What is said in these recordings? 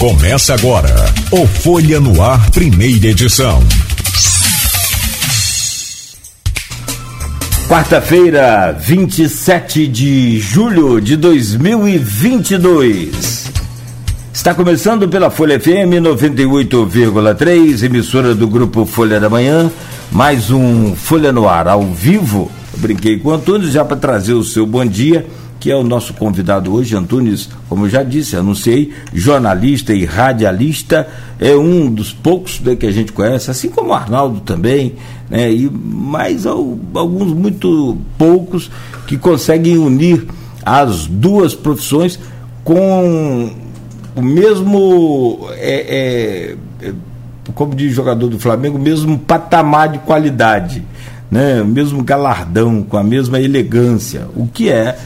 Começa agora o Folha no Ar, primeira edição. Quarta-feira, 27 de julho de 2022. Está começando pela Folha FM 98,3, emissora do grupo Folha da Manhã. Mais um Folha no Ar ao vivo. Brinquei com o Antônio já para trazer o seu bom dia que é o nosso convidado hoje, Antunes, como eu já disse, anunciei, jornalista e radialista, é um dos poucos né, que a gente conhece, assim como o Arnaldo também, né, e mais alguns muito poucos que conseguem unir as duas profissões com o mesmo, é, é, é como diz jogador do Flamengo, o mesmo patamar de qualidade, né, o mesmo galardão, com a mesma elegância, o que é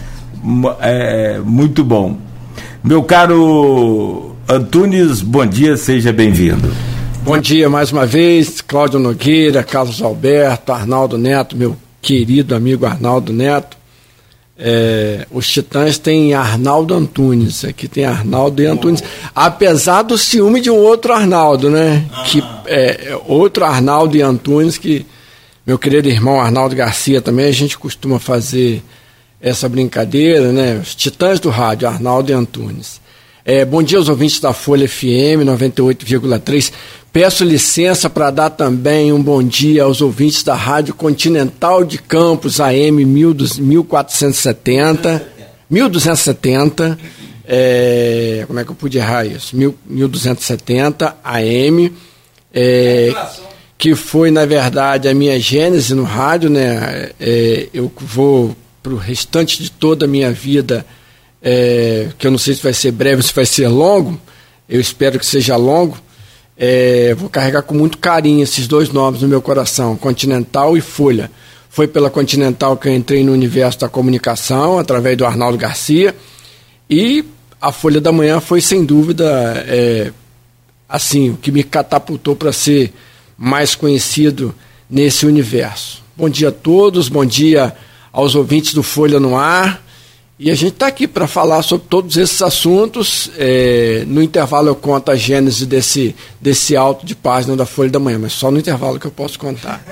é, muito bom. Meu caro Antunes, bom dia, seja bem-vindo. Bom dia mais uma vez, Cláudio Nogueira, Carlos Alberto, Arnaldo Neto, meu querido amigo Arnaldo Neto. É, os Titãs têm Arnaldo Antunes, aqui tem Arnaldo e Antunes, apesar do ciúme de um outro Arnaldo, né? Que, é, outro Arnaldo e Antunes, que meu querido irmão Arnaldo Garcia também, a gente costuma fazer essa brincadeira, né? Os titãs do rádio, Arnaldo e Antunes. É, bom dia aos ouvintes da Folha FM 98,3. Peço licença para dar também um bom dia aos ouvintes da Rádio Continental de Campos AM 1470. 1270. É, como é que eu pude errar isso? 1270 AM. É, que foi, na verdade, a minha gênese no rádio, né? É, eu vou para o restante de toda a minha vida, é, que eu não sei se vai ser breve ou se vai ser longo, eu espero que seja longo, é, vou carregar com muito carinho esses dois nomes no meu coração, Continental e Folha. Foi pela Continental que eu entrei no universo da comunicação, através do Arnaldo Garcia, e a Folha da Manhã foi, sem dúvida, é, assim, o que me catapultou para ser mais conhecido nesse universo. Bom dia a todos, bom dia aos ouvintes do Folha no Ar. E a gente está aqui para falar sobre todos esses assuntos. É, no intervalo eu conto a gênese desse, desse alto de página da Folha da Manhã, mas só no intervalo que eu posso contar.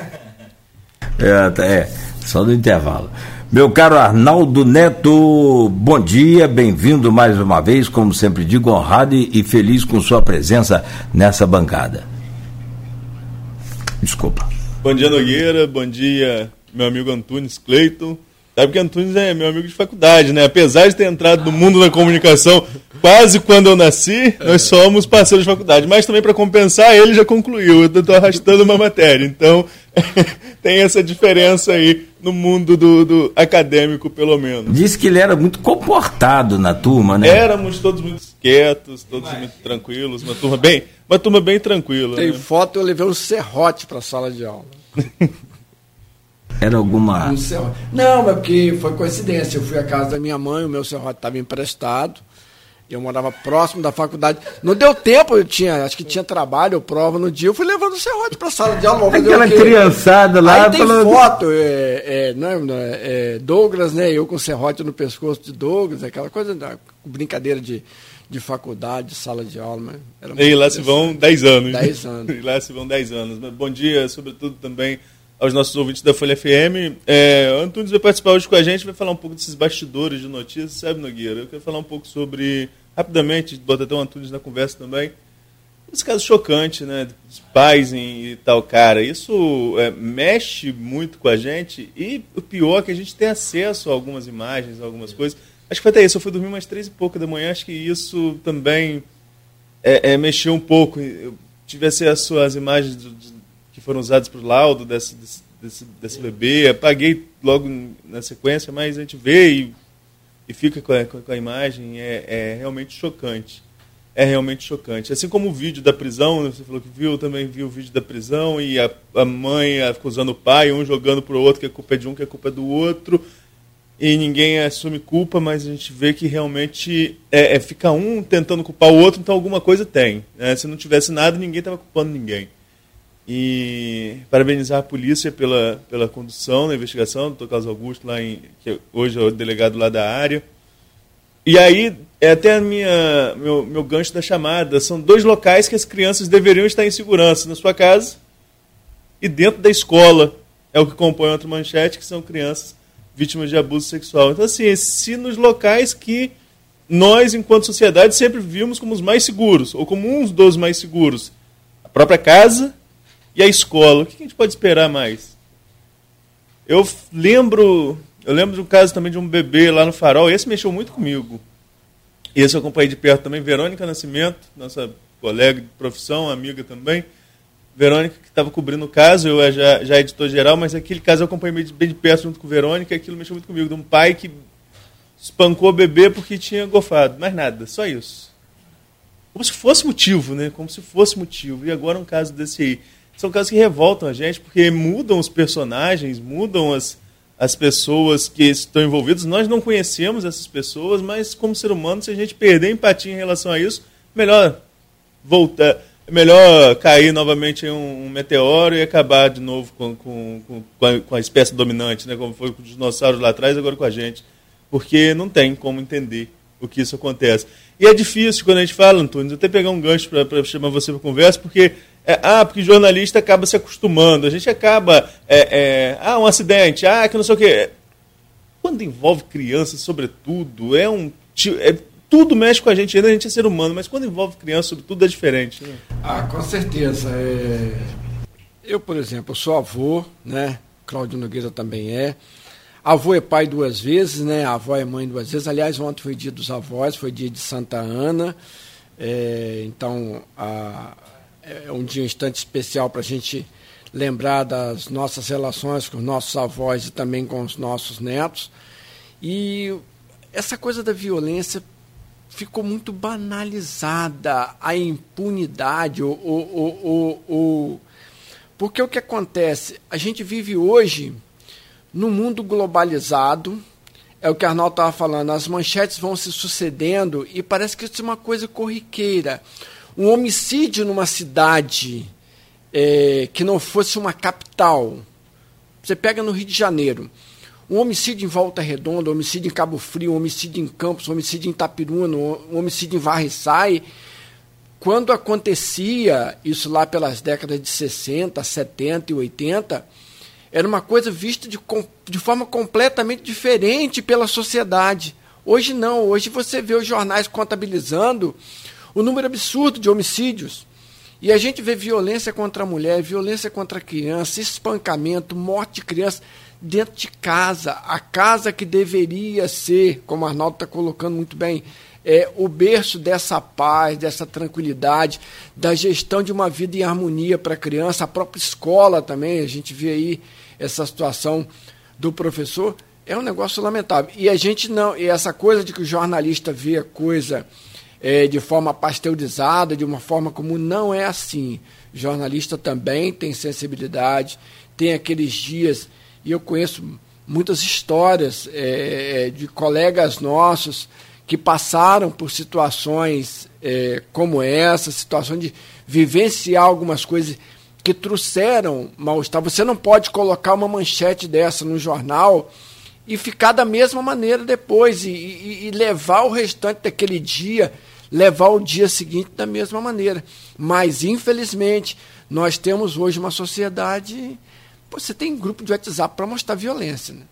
É, é só no intervalo. Meu caro Arnaldo Neto, bom dia, bem-vindo mais uma vez, como sempre digo, honrado e feliz com sua presença nessa bancada. Desculpa. Bom dia, Nogueira, bom dia, meu amigo Antunes Cleiton. Sabe que Antunes é meu amigo de faculdade, né? Apesar de ter entrado no mundo da comunicação quase quando eu nasci, nós somos parceiros de faculdade. Mas também para compensar, ele já concluiu. Eu estou arrastando uma matéria. Então, tem essa diferença aí no mundo do, do, acadêmico, pelo menos. Disse que ele era muito comportado na turma, né? Éramos todos muito quietos, todos muito tranquilos. Uma turma bem, uma turma bem tranquila. Tem né? foto, eu levei um serrote para a sala de aula. Era alguma. Não, é porque foi coincidência. Eu fui à casa da minha mãe, o meu serrote estava emprestado. Eu morava próximo da faculdade. Não deu tempo, eu tinha, acho que tinha trabalho, prova no dia. Eu fui levando o serrote para a sala de aula. Aquela criançada lá. Aí tem falando... foto, é, é, não, é, é, Douglas, né? Eu com o serrote no pescoço de Douglas, aquela coisa, brincadeira de, de faculdade, de sala de aula. Mas e lá se vão 10 anos. 10 anos. e lá se vão 10 anos. Bom dia, sobretudo também aos nossos ouvintes da Folha FM. É, Antunes vai participar hoje com a gente, vai falar um pouco desses bastidores de notícias, sabe, Nogueira? Eu quero falar um pouco sobre, rapidamente, botar até o Antunes na conversa também, esse caso chocante, né, pais e tal, cara. Isso é, mexe muito com a gente e o pior é que a gente tem acesso a algumas imagens, a algumas coisas. Acho que foi até isso, eu fui dormir umas três e pouca da manhã, acho que isso também é, é, mexeu um pouco. Eu tive acesso às imagens do, foram usados para o laudo desse, desse, desse, bebê. Apaguei logo na sequência, mas a gente vê e, e fica com a, com a imagem. É, é, realmente chocante. É realmente chocante. Assim como o vídeo da prisão, você falou que viu, eu também vi o vídeo da prisão e a, a mãe acusando o pai, um jogando para o outro que a culpa é de um, que a culpa é do outro. E ninguém assume culpa, mas a gente vê que realmente é, é fica um tentando culpar o outro, então alguma coisa tem. Né? Se não tivesse nada, ninguém estava culpando ninguém e parabenizar a polícia pela, pela condução da investigação, doutor Carlos Augusto, lá em, que hoje é o delegado lá da área. E aí é até a minha, meu, meu gancho da chamada. São dois locais que as crianças deveriam estar em segurança: na sua casa e dentro da escola. É o que compõe outra manchete, que são crianças vítimas de abuso sexual. Então, assim, se nos locais que nós, enquanto sociedade, sempre vimos como os mais seguros, ou como uns dos mais seguros, a própria casa e a escola, o que a gente pode esperar mais? Eu lembro, eu lembro de um caso também de um bebê lá no Farol, esse mexeu muito comigo. Esse eu acompanhei de perto também, Verônica Nascimento, nossa colega de profissão, amiga também. Verônica, que estava cobrindo o caso, eu já, já editor geral, mas aquele caso eu acompanhei bem de perto junto com Verônica, aquilo mexeu muito comigo, de um pai que espancou o bebê porque tinha gofado, mais nada, só isso. Como se fosse motivo, né? Como se fosse motivo. E agora um caso desse aí. São casos que revoltam a gente, porque mudam os personagens, mudam as, as pessoas que estão envolvidas. Nós não conhecemos essas pessoas, mas como ser humano, se a gente perder empatia em relação a isso, melhor voltar, melhor cair novamente em um, um meteoro e acabar de novo com, com, com, a, com, a, espécie dominante, né? como foi com os dinossauros lá atrás, agora com a gente. Porque não tem como entender o que isso acontece. E é difícil quando a gente fala, Antônio, até pegar um gancho para chamar você para conversa, porque é, ah, porque jornalista acaba se acostumando. A gente acaba. É, é, ah, um acidente, ah, que não sei o quê. Quando envolve crianças, sobretudo, é um. É, tudo mexe com a gente, ainda a gente é ser humano, mas quando envolve criança, sobretudo, é diferente. Né? Ah, com certeza. É... Eu, por exemplo, sou avô, né? Cláudio Nogueira também é. Avô é pai duas vezes, né? Avó é mãe duas vezes. Aliás, ontem foi dia dos avós, foi dia de Santa Ana. É, então, a, é um dia um instante especial para a gente lembrar das nossas relações com os nossos avós e também com os nossos netos. E essa coisa da violência ficou muito banalizada, a impunidade, o, o, o, o, porque o que acontece? A gente vive hoje num mundo globalizado, é o que Arnaldo estava falando, as manchetes vão se sucedendo e parece que isso é uma coisa corriqueira um homicídio numa cidade é, que não fosse uma capital. Você pega no Rio de Janeiro, um homicídio em Volta Redonda, um homicídio em Cabo Frio, um homicídio em Campos, um homicídio em Itapiruna, um homicídio em Varriçai. Quando acontecia isso lá pelas décadas de 60, 70 e 80, era uma coisa vista de, de forma completamente diferente pela sociedade. Hoje não, hoje você vê os jornais contabilizando o número absurdo de homicídios. E a gente vê violência contra a mulher, violência contra a criança, espancamento, morte de criança dentro de casa. A casa que deveria ser, como o Arnaldo está colocando muito bem, é o berço dessa paz, dessa tranquilidade, da gestão de uma vida em harmonia para a criança, a própria escola também, a gente vê aí essa situação do professor, é um negócio lamentável. E a gente não, e essa coisa de que o jornalista vê a coisa é, de forma pasteurizada, de uma forma comum. Não é assim. Jornalista também tem sensibilidade, tem aqueles dias, e eu conheço muitas histórias é, é, de colegas nossos que passaram por situações é, como essa, situações de vivenciar algumas coisas que trouxeram mal-estar. Você não pode colocar uma manchete dessa no jornal e ficar da mesma maneira depois e, e, e levar o restante daquele dia levar o dia seguinte da mesma maneira. Mas, infelizmente, nós temos hoje uma sociedade. Você tem grupo de WhatsApp para mostrar violência. Né?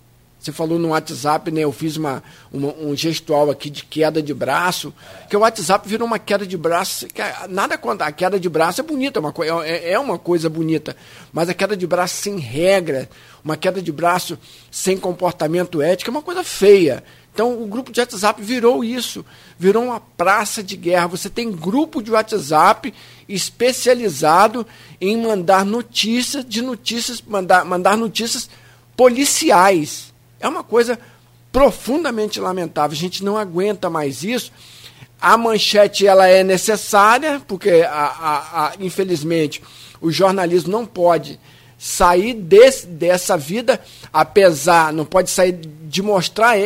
Você falou no WhatsApp, né? Eu fiz uma, uma, um gestual aqui de queda de braço, que o WhatsApp virou uma queda de braço. nada contra. A queda de braço é bonita, é uma, é, é uma coisa bonita. Mas a queda de braço sem regra, uma queda de braço sem comportamento ético é uma coisa feia. Então o grupo de WhatsApp virou isso, virou uma praça de guerra. Você tem grupo de WhatsApp especializado em mandar notícias de notícias, mandar, mandar notícias policiais. É uma coisa profundamente lamentável. A gente não aguenta mais isso. A manchete ela é necessária, porque a, a, a, infelizmente o jornalismo não pode sair desse, dessa vida, apesar, não pode sair de mostrar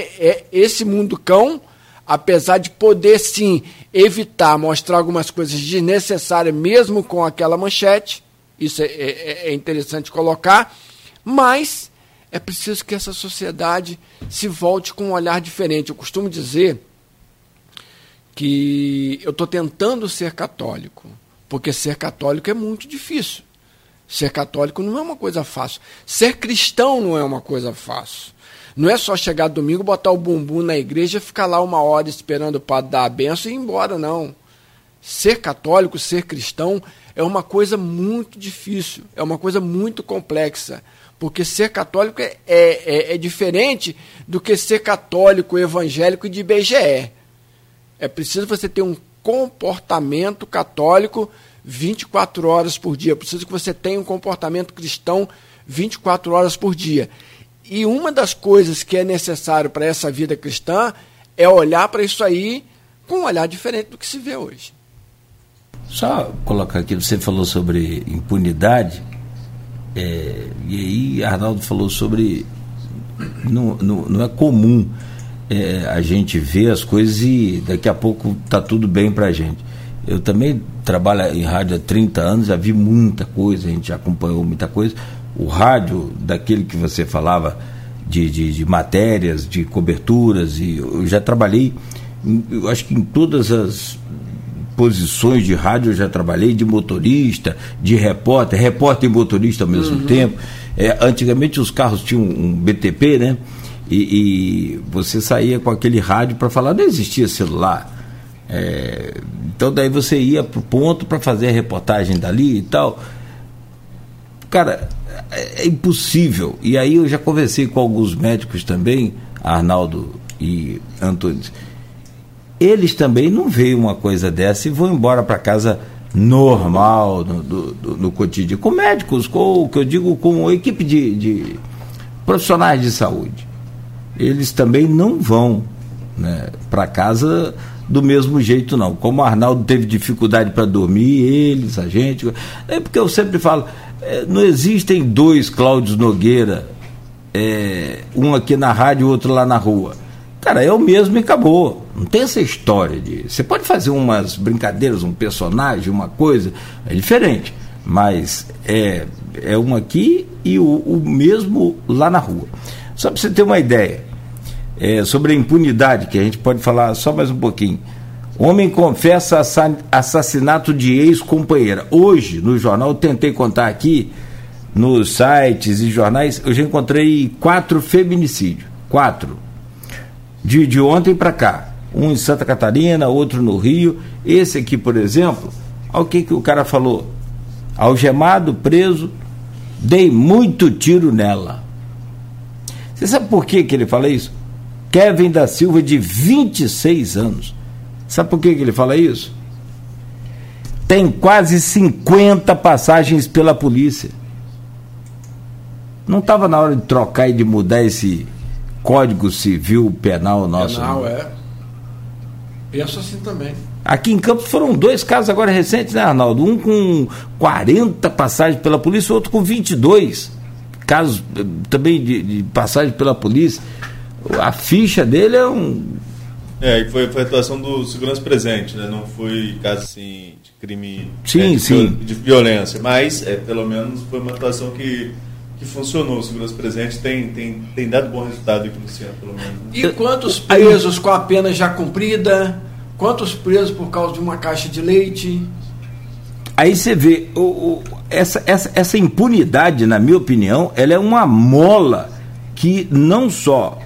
esse mundo cão, apesar de poder sim evitar mostrar algumas coisas desnecessárias, mesmo com aquela manchete, isso é, é, é interessante colocar, mas é preciso que essa sociedade se volte com um olhar diferente. Eu costumo dizer que eu estou tentando ser católico, porque ser católico é muito difícil. Ser católico não é uma coisa fácil. Ser cristão não é uma coisa fácil. Não é só chegar domingo, botar o bumbum na igreja, ficar lá uma hora esperando o padre dar a benção e ir embora, não. Ser católico, ser cristão, é uma coisa muito difícil, é uma coisa muito complexa. Porque ser católico é, é, é, é diferente do que ser católico, evangélico de IBGE. É preciso você ter um comportamento católico 24 horas por dia. É preciso que você tenha um comportamento cristão 24 horas por dia. E uma das coisas que é necessário para essa vida cristã é olhar para isso aí com um olhar diferente do que se vê hoje. Só colocar aqui, você falou sobre impunidade, é, e aí Arnaldo falou sobre. Não, não, não é comum é, a gente ver as coisas e daqui a pouco tá tudo bem para a gente. Eu também trabalho em rádio há 30 anos, já vi muita coisa, a gente já acompanhou muita coisa. O rádio, daquele que você falava, de, de, de matérias, de coberturas, e eu já trabalhei, eu acho que em todas as posições de rádio eu já trabalhei, de motorista, de repórter, repórter e motorista ao mesmo uhum. tempo. É, antigamente os carros tinham um BTP, né? E, e você saía com aquele rádio para falar, não existia celular. É, então daí você ia para o ponto para fazer a reportagem dali e tal. Cara, é, é, impossível. E aí eu já conversei com alguns médicos também, Arnaldo e Antônio. Eles também não veem uma coisa dessa e vão embora para casa normal no, do, do, no cotidiano, com médicos, com o que eu digo, com equipe de, de profissionais de saúde. Eles também não vão né, para casa do mesmo jeito, não. Como o Arnaldo teve dificuldade para dormir, eles, a gente. É porque eu sempre falo, é, não existem dois Cláudios Nogueira, é, um aqui na rádio e outro lá na rua. Cara, é o mesmo e acabou. Não tem essa história de. Você pode fazer umas brincadeiras, um personagem, uma coisa, é diferente. Mas é, é um aqui e o, o mesmo lá na rua. Só para você ter uma ideia, é, sobre a impunidade, que a gente pode falar só mais um pouquinho. Homem confessa assassinato de ex-companheira. Hoje, no jornal, tentei contar aqui, nos sites e jornais, eu já encontrei quatro feminicídios. Quatro. De, de ontem para cá. Um em Santa Catarina, outro no Rio. Esse aqui, por exemplo, olha o que, que o cara falou. Algemado, preso, dei muito tiro nela. Você sabe por que, que ele fala isso? Kevin da Silva, de 26 anos. Sabe por que, que ele fala isso? Tem quase 50 passagens pela polícia. Não estava na hora de trocar e de mudar esse Código Civil Penal nosso? Penal, não? é. Penso assim também. Aqui em Campos foram dois casos agora recentes, né, Arnaldo? Um com 40 passagens pela polícia, outro com 22 casos eh, também de, de passagem pela polícia a ficha dele é um. É, e foi, foi a atuação do segurança presente, né? Não foi caso assim de crime sim, de, sim. de violência, mas é, pelo menos foi uma atuação que, que funcionou. O segurança presente tem, tem, tem dado bom resultado aqui no Cian, pelo menos. Né? E quantos presos com a pena já cumprida? Quantos presos por causa de uma caixa de leite? Aí você vê, o, o, essa, essa, essa impunidade, na minha opinião, ela é uma mola que não só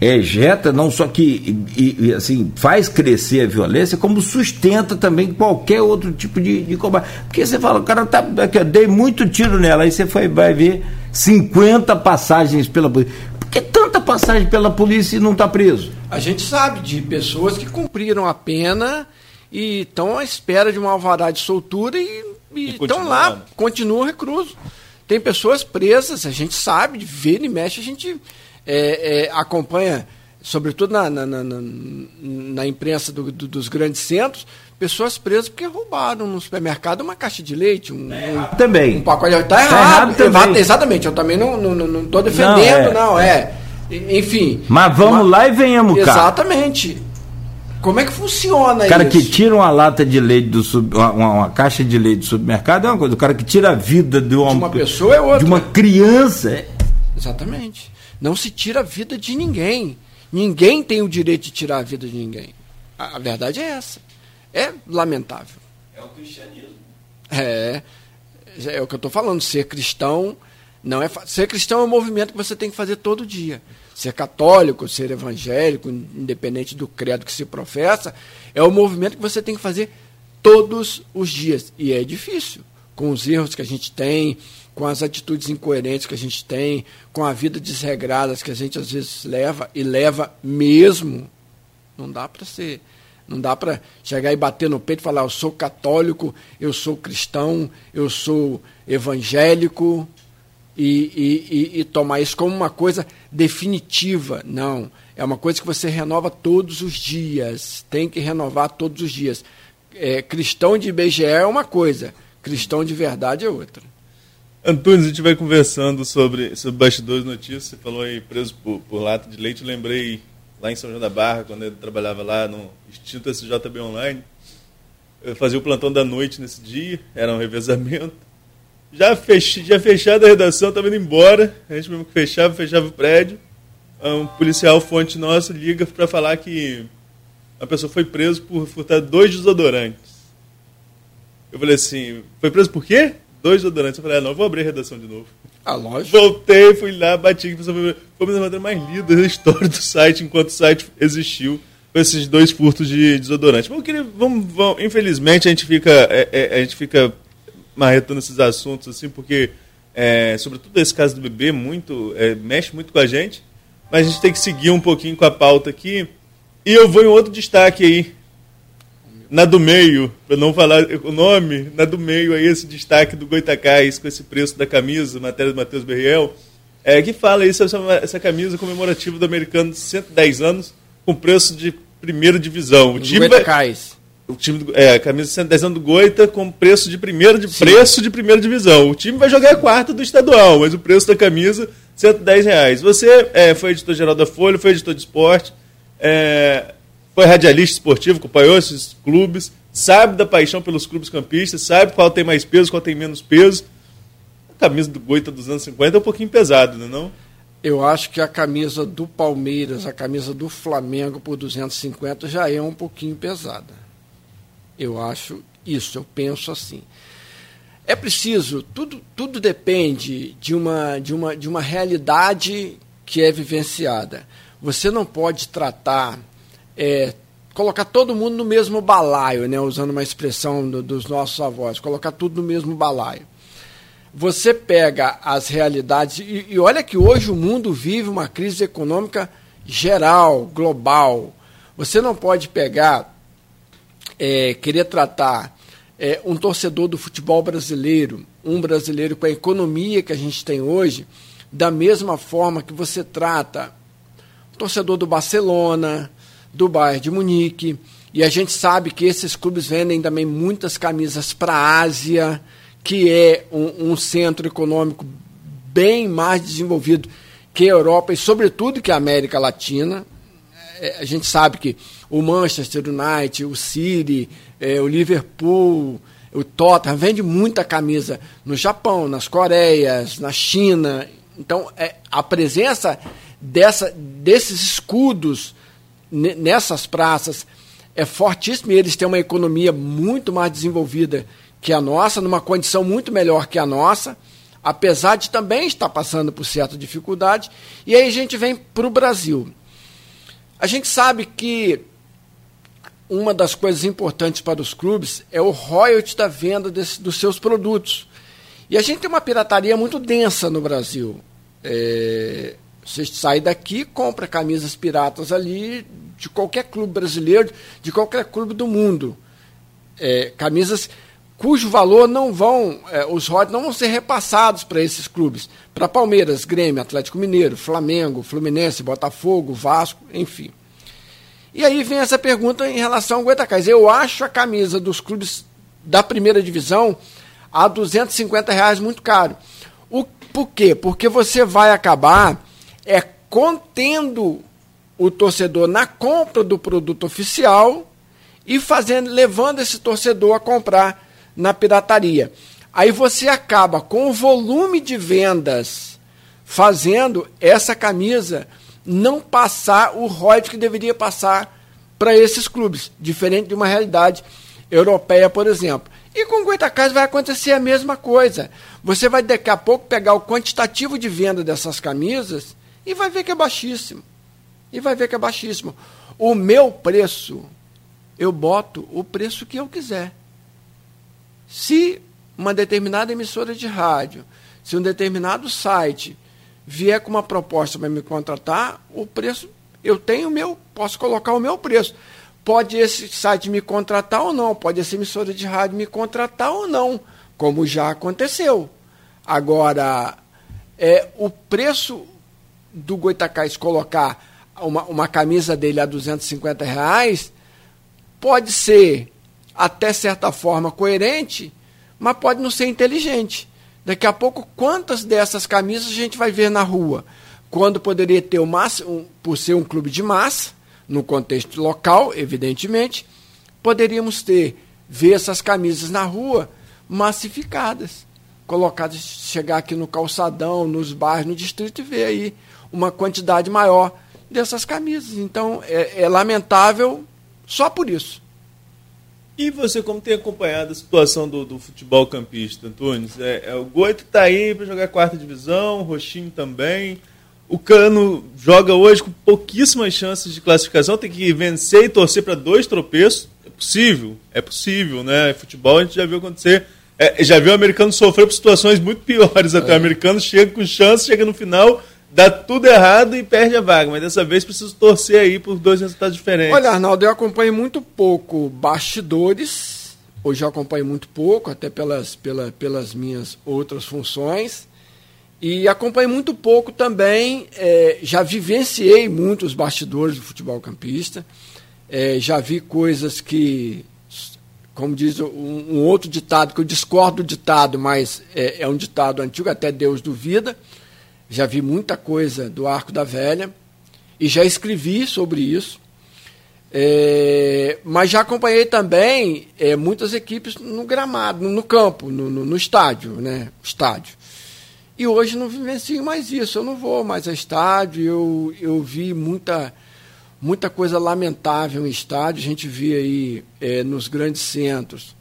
ejeta não só que e, e, assim faz crescer a violência, como sustenta também qualquer outro tipo de, de combate. Porque você fala, o cara tá aqui, eu dei muito tiro nela, aí você foi, vai ver 50 passagens pela polícia. Por que tanta passagem pela polícia e não está preso? A gente sabe de pessoas que cumpriram a pena e estão à espera de uma alvará de soltura e estão lá, continuam recluso. Tem pessoas presas, a gente sabe, vê e mexe, a gente é, é, acompanha, sobretudo na, na, na, na imprensa do, do, dos grandes centros, pessoas presas porque roubaram no supermercado uma caixa de leite, um, um também. Um pacote. Está errado, tá errado também. exatamente. Eu também não estou não, não defendendo, não, é. não, é. Enfim. Mas vamos uma, lá e venhamos cá. Exatamente. Como é que funciona o cara isso? que tira uma lata de leite do sub, uma, uma, caixa de leite do supermercado é uma coisa. O cara que tira a vida de uma, de uma pessoa é outra. De uma criança. É... Exatamente. Não se tira a vida de ninguém. Ninguém tem o direito de tirar a vida de ninguém. A, a verdade é essa. É lamentável. É o cristianismo. É, é o que eu estou falando. Ser cristão não é ser cristão é um movimento que você tem que fazer todo dia. Ser católico, ser evangélico, independente do credo que se professa, é um movimento que você tem que fazer todos os dias. E é difícil, com os erros que a gente tem, com as atitudes incoerentes que a gente tem, com a vida desregrada que a gente às vezes leva e leva mesmo. Não dá para ser não dá para chegar e bater no peito e falar, eu sou católico, eu sou cristão, eu sou evangélico, e, e, e, tomar isso como uma coisa definitiva. Não. É uma coisa que você renova todos os dias. Tem que renovar todos os dias. É, cristão de IBGE é uma coisa, cristão de verdade é outra. Antunes, a gente vai conversando sobre, sobre bastidores notícias. Você falou aí preso por, por lata de leite. Eu lembrei lá em São João da Barra, quando ele trabalhava lá no extinto SJB Online. Eu fazia o plantão da noite nesse dia, era um revezamento. Já, fech, já fechada a redação, estava indo embora. A gente mesmo que fechava, fechava o prédio. Um policial fonte nossa liga para falar que a pessoa foi presa por furtar dois desodorantes. Eu falei assim, foi preso por quê? Dois desodorantes. Eu falei, ah, não, vou abrir a redação de novo. Ah, lógico. Voltei, fui lá, bati, foi uma das matérias mais lidas da história do site, enquanto o site existiu, com esses dois furtos de desodorante. Mas eu queria, vamos, vamos, infelizmente a gente fica, é, é, a gente fica marretando esses assuntos, assim, porque, é, sobretudo esse caso do bebê, muito, é, mexe muito com a gente, mas a gente tem que seguir um pouquinho com a pauta aqui. E eu vou em outro destaque aí, na do meio, para não falar o nome, na do meio aí esse destaque do Goitacás com esse preço da camisa, matéria do Matheus Berriel, é, que fala isso, essa, essa camisa comemorativa do americano de 110 anos, com preço de primeira divisão. O time Goitacás. O time do, é, a camisa de 110 anos do Goita com preço de primeira de preço de primeira divisão. O time vai jogar a quarta do estadual, mas o preço da camisa 110 reais. Você é, foi editor geral da Folha, foi editor de esporte, é, foi radialista esportivo, acompanhou esses clubes, sabe da paixão pelos clubes campistas, sabe qual tem mais peso, qual tem menos peso. A camisa do Goita dos anos 50 é um pouquinho pesado, não é não? Eu acho que a camisa do Palmeiras, a camisa do Flamengo por 250 já é um pouquinho pesada. Eu acho isso, eu penso assim. É preciso, tudo, tudo depende de uma, de, uma, de uma realidade que é vivenciada. Você não pode tratar é, colocar todo mundo no mesmo balaio, né, usando uma expressão do, dos nossos avós, colocar tudo no mesmo balaio. Você pega as realidades, e, e olha que hoje o mundo vive uma crise econômica geral, global. Você não pode pegar, é, querer tratar é, um torcedor do futebol brasileiro, um brasileiro com a economia que a gente tem hoje, da mesma forma que você trata o torcedor do Barcelona, do Bayern de Munique. E a gente sabe que esses clubes vendem também muitas camisas para a Ásia, que é um, um, centro econômico bem mais desenvolvido que a Europa e, sobretudo, que a América Latina. É, a gente sabe que o Manchester United, o City, é, o Liverpool, o Tottenham vende muita camisa no Japão, nas Coreias, na China. Então, é, a presença dessa, desses escudos nessas praças é fortíssimo e eles têm uma economia muito mais desenvolvida que a nossa, numa condição muito melhor que a nossa, apesar de também estar passando por certa dificuldade. E aí a gente vem para o Brasil. A gente sabe que uma das coisas importantes para os clubes é o royalty da venda desse, dos seus produtos. E a gente tem uma pirataria muito densa no Brasil. É, você sai daqui, compra camisas piratas ali de qualquer clube brasileiro, de qualquer clube do mundo. É, camisas cujo valor não vão, é, os royalties não vão ser repassados para esses clubes. Para Palmeiras, Grêmio, Atlético Mineiro, Flamengo, Fluminense, Botafogo, Vasco, enfim. E aí vem essa pergunta em relação ao Goitacás. Eu acho a camisa dos clubes da primeira divisão a 250 reais muito caro. O, por quê? Porque você vai acabar é contendo o torcedor na compra do produto oficial e fazendo, levando esse torcedor a comprar na pirataria. Aí você acaba com o volume de vendas fazendo essa camisa não passar o royalties que deveria passar para esses clubes, diferente de uma realidade europeia, por exemplo. E com Goitacás vai acontecer a mesma coisa. Você vai daqui a pouco pegar o quantitativo de venda dessas camisas e vai ver que é baixíssimo. E vai ver que é baixíssimo. O meu preço, eu boto o preço que eu quiser. Se uma determinada emissora de rádio, se um determinado site vier com uma proposta para me contratar, o preço, eu tenho o meu, posso colocar o meu preço. Pode esse site me contratar ou não, pode essa emissora de rádio me contratar ou não, como já aconteceu. Agora, é, o preço do Goitacás colocar uma, uma camisa dele a 250 reais pode ser até certa forma coerente, mas pode não ser inteligente. Daqui a pouco, quantas dessas camisas a gente vai ver na rua? Quando poderia ter o máximo, por ser um clube de massa, no contexto local, evidentemente, poderíamos ter, ver essas camisas na rua massificadas, colocadas, chegar aqui no calçadão, nos bairros, no distrito e ver aí uma quantidade maior dessas camisas. Então, é, é lamentável só por isso. E você, como tem acompanhado a situação do, do futebol campista, Antunes? É, é, o Goito está aí para jogar quarta divisão, o Roxinho também. O Cano joga hoje com pouquíssimas chances de classificação, tem que vencer e torcer para dois tropeços. É possível, é possível, né? Futebol a gente já viu acontecer. É, já viu o americano sofrer por situações muito piores. Até é. o americano chega com chance, chega no final, dá tudo errado e perde a vaga. Mas dessa vez preciso torcer aí por dois resultados diferentes. Olha, Arnaldo, eu acompanho muito pouco bastidores. Hoje eu acompanho muito pouco, até pelas, pela, pelas minhas outras funções. E acompanho muito pouco também. É, já vivenciei muitos bastidores do futebol campista. É, já vi coisas que, como diz um, um, outro ditado, que eu discordo do ditado, mas é, é um ditado antigo, até Deus duvida já vi muita coisa do Arco da Velha e já escrevi sobre isso. É, mas já acompanhei também é, muitas equipes no gramado, no, campo, no, no, no, estádio, né? Estádio. E hoje não vivencio mais isso, eu não vou mais a estádio, eu, eu vi muita, muita coisa lamentável em estádio, a gente via aí é, nos grandes centros.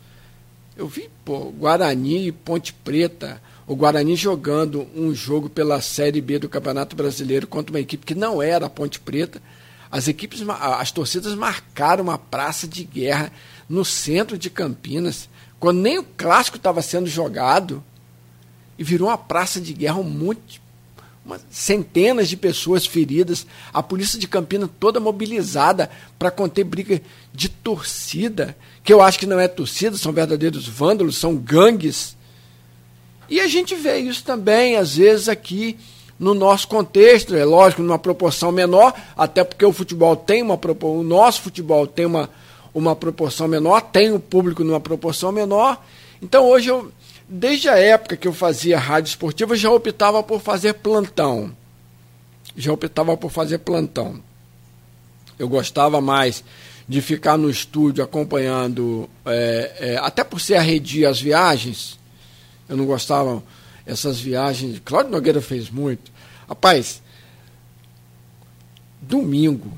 Eu vi, pô, Guarani, Ponte Preta, o Guarani jogando um jogo pela Série B do Campeonato Brasileiro contra uma equipe que não era a Ponte Preta. As equipes, as torcidas marcaram uma praça de guerra no centro de Campinas, quando nem o clássico estava sendo jogado, e virou uma praça de guerra, um monte, uma, centenas de pessoas feridas, a polícia de Campinas toda mobilizada para conter briga de torcida, que eu acho que não é torcida, são verdadeiros vândalos, são gangues e a gente vê isso também, às vezes, aqui no nosso contexto, é lógico, numa proporção menor, até porque o futebol tem uma o nosso futebol tem uma, uma proporção menor, tem o público numa proporção menor. Então hoje eu, desde a época que eu fazia rádio esportiva, eu já optava por fazer plantão. Já optava por fazer plantão. Eu gostava mais de ficar no estúdio acompanhando, é, é, até por ser arredia as viagens, eu não gostava essas viagens. Cláudio Nogueira fez muito. Rapaz, domingo,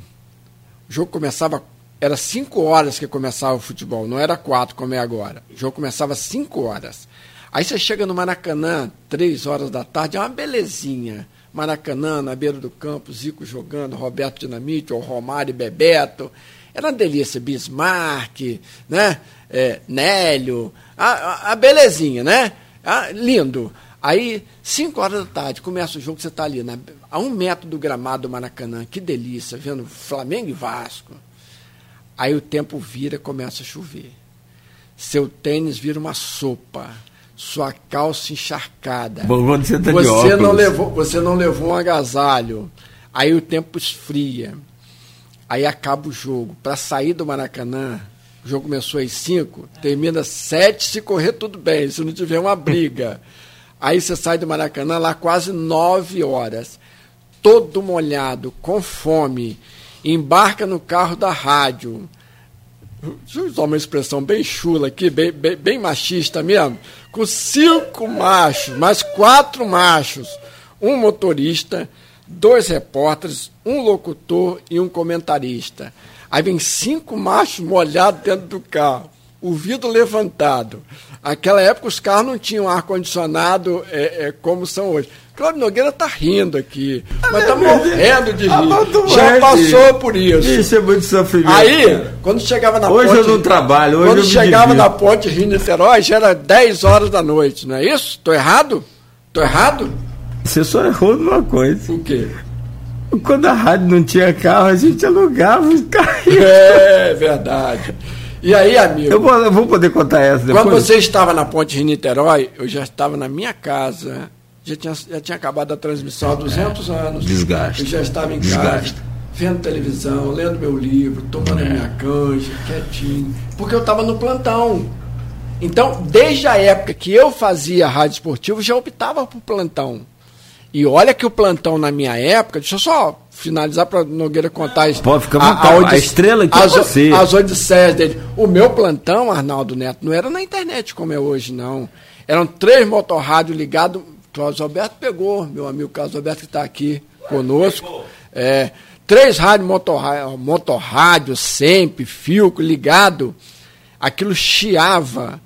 o jogo começava. Era 5 horas que começava o futebol, não era 4 como é agora. O jogo começava 5 horas. Aí você chega no Maracanã, 3 horas da tarde, é uma belezinha. Maracanã, na beira do campo, Zico jogando, Roberto Dinamite, ou Romário e Bebeto. Era uma delícia, Bismarck, né? É, Nélio, a, a, a belezinha, né? Ah, lindo. Aí, 5 horas da tarde, começa o jogo, você está ali na, a um metro do gramado do Maracanã. Que delícia, vendo Flamengo e Vasco. Aí o tempo vira, começa a chover. Seu tênis vira uma sopa. Sua calça encharcada. Bom, você tá você não levou, você não levou um agasalho. Aí o tempo esfria. Aí acaba o jogo. Para sair do Maracanã, o jogo começou às 5, termina às 7 se correr tudo bem, se não tiver uma briga. Aí você sai do Maracanã lá quase 9 horas, todo molhado, com fome, embarca no carro da rádio. Deixa eu usar uma expressão bem chula aqui, bem, bem, bem machista mesmo. Com cinco machos, mais quatro machos, um motorista, dois repórteres, um locutor e um comentarista. Aí vem cinco machos molhados dentro do carro, o vidro levantado. Aquela época os carros não tinham ar-condicionado é, é, como são hoje. Cláudio Nogueira tá rindo aqui, mas tá morrendo de rir. Já passou por isso. Isso é muito sofrimento. Aí, quando chegava na hoje ponte. Hoje eu não trabalho, hoje Quando eu chegava na ponte Rio Niterói, já era 10 horas da noite, não é isso? Tô errado? Tô errado? Você só errou numa coisa. O quê? Quando a rádio não tinha carro, a gente alugava os carros. É verdade. E aí, amigo? Eu vou, eu vou poder contar essa depois. Quando você estava na ponte Rio Niterói, eu já estava na minha casa já tinha, já tinha acabado a transmissão há 200 é, anos. Desgaste. Eu já estava em Desgaste. casa, vendo televisão, lendo meu livro, tomando é. minha canja, quietinho. Porque eu estava no plantão. Então, desde a época que eu fazia rádio esportivo, já optava por plantão. E olha que o plantão na minha época, deixa eu só finalizar para Nogueira contar isso. Pode ficar a, a, a estrela que as, é você. As odisseias dele. O meu plantão, Arnaldo Neto, não era na internet como é hoje, não. Eram três motorrádios ligados Carlos Alberto pegou, meu amigo Carlos Alberto que está aqui conosco. É, três rádios motorrádio, motorrádio, sempre, fio ligado, aquilo chiava.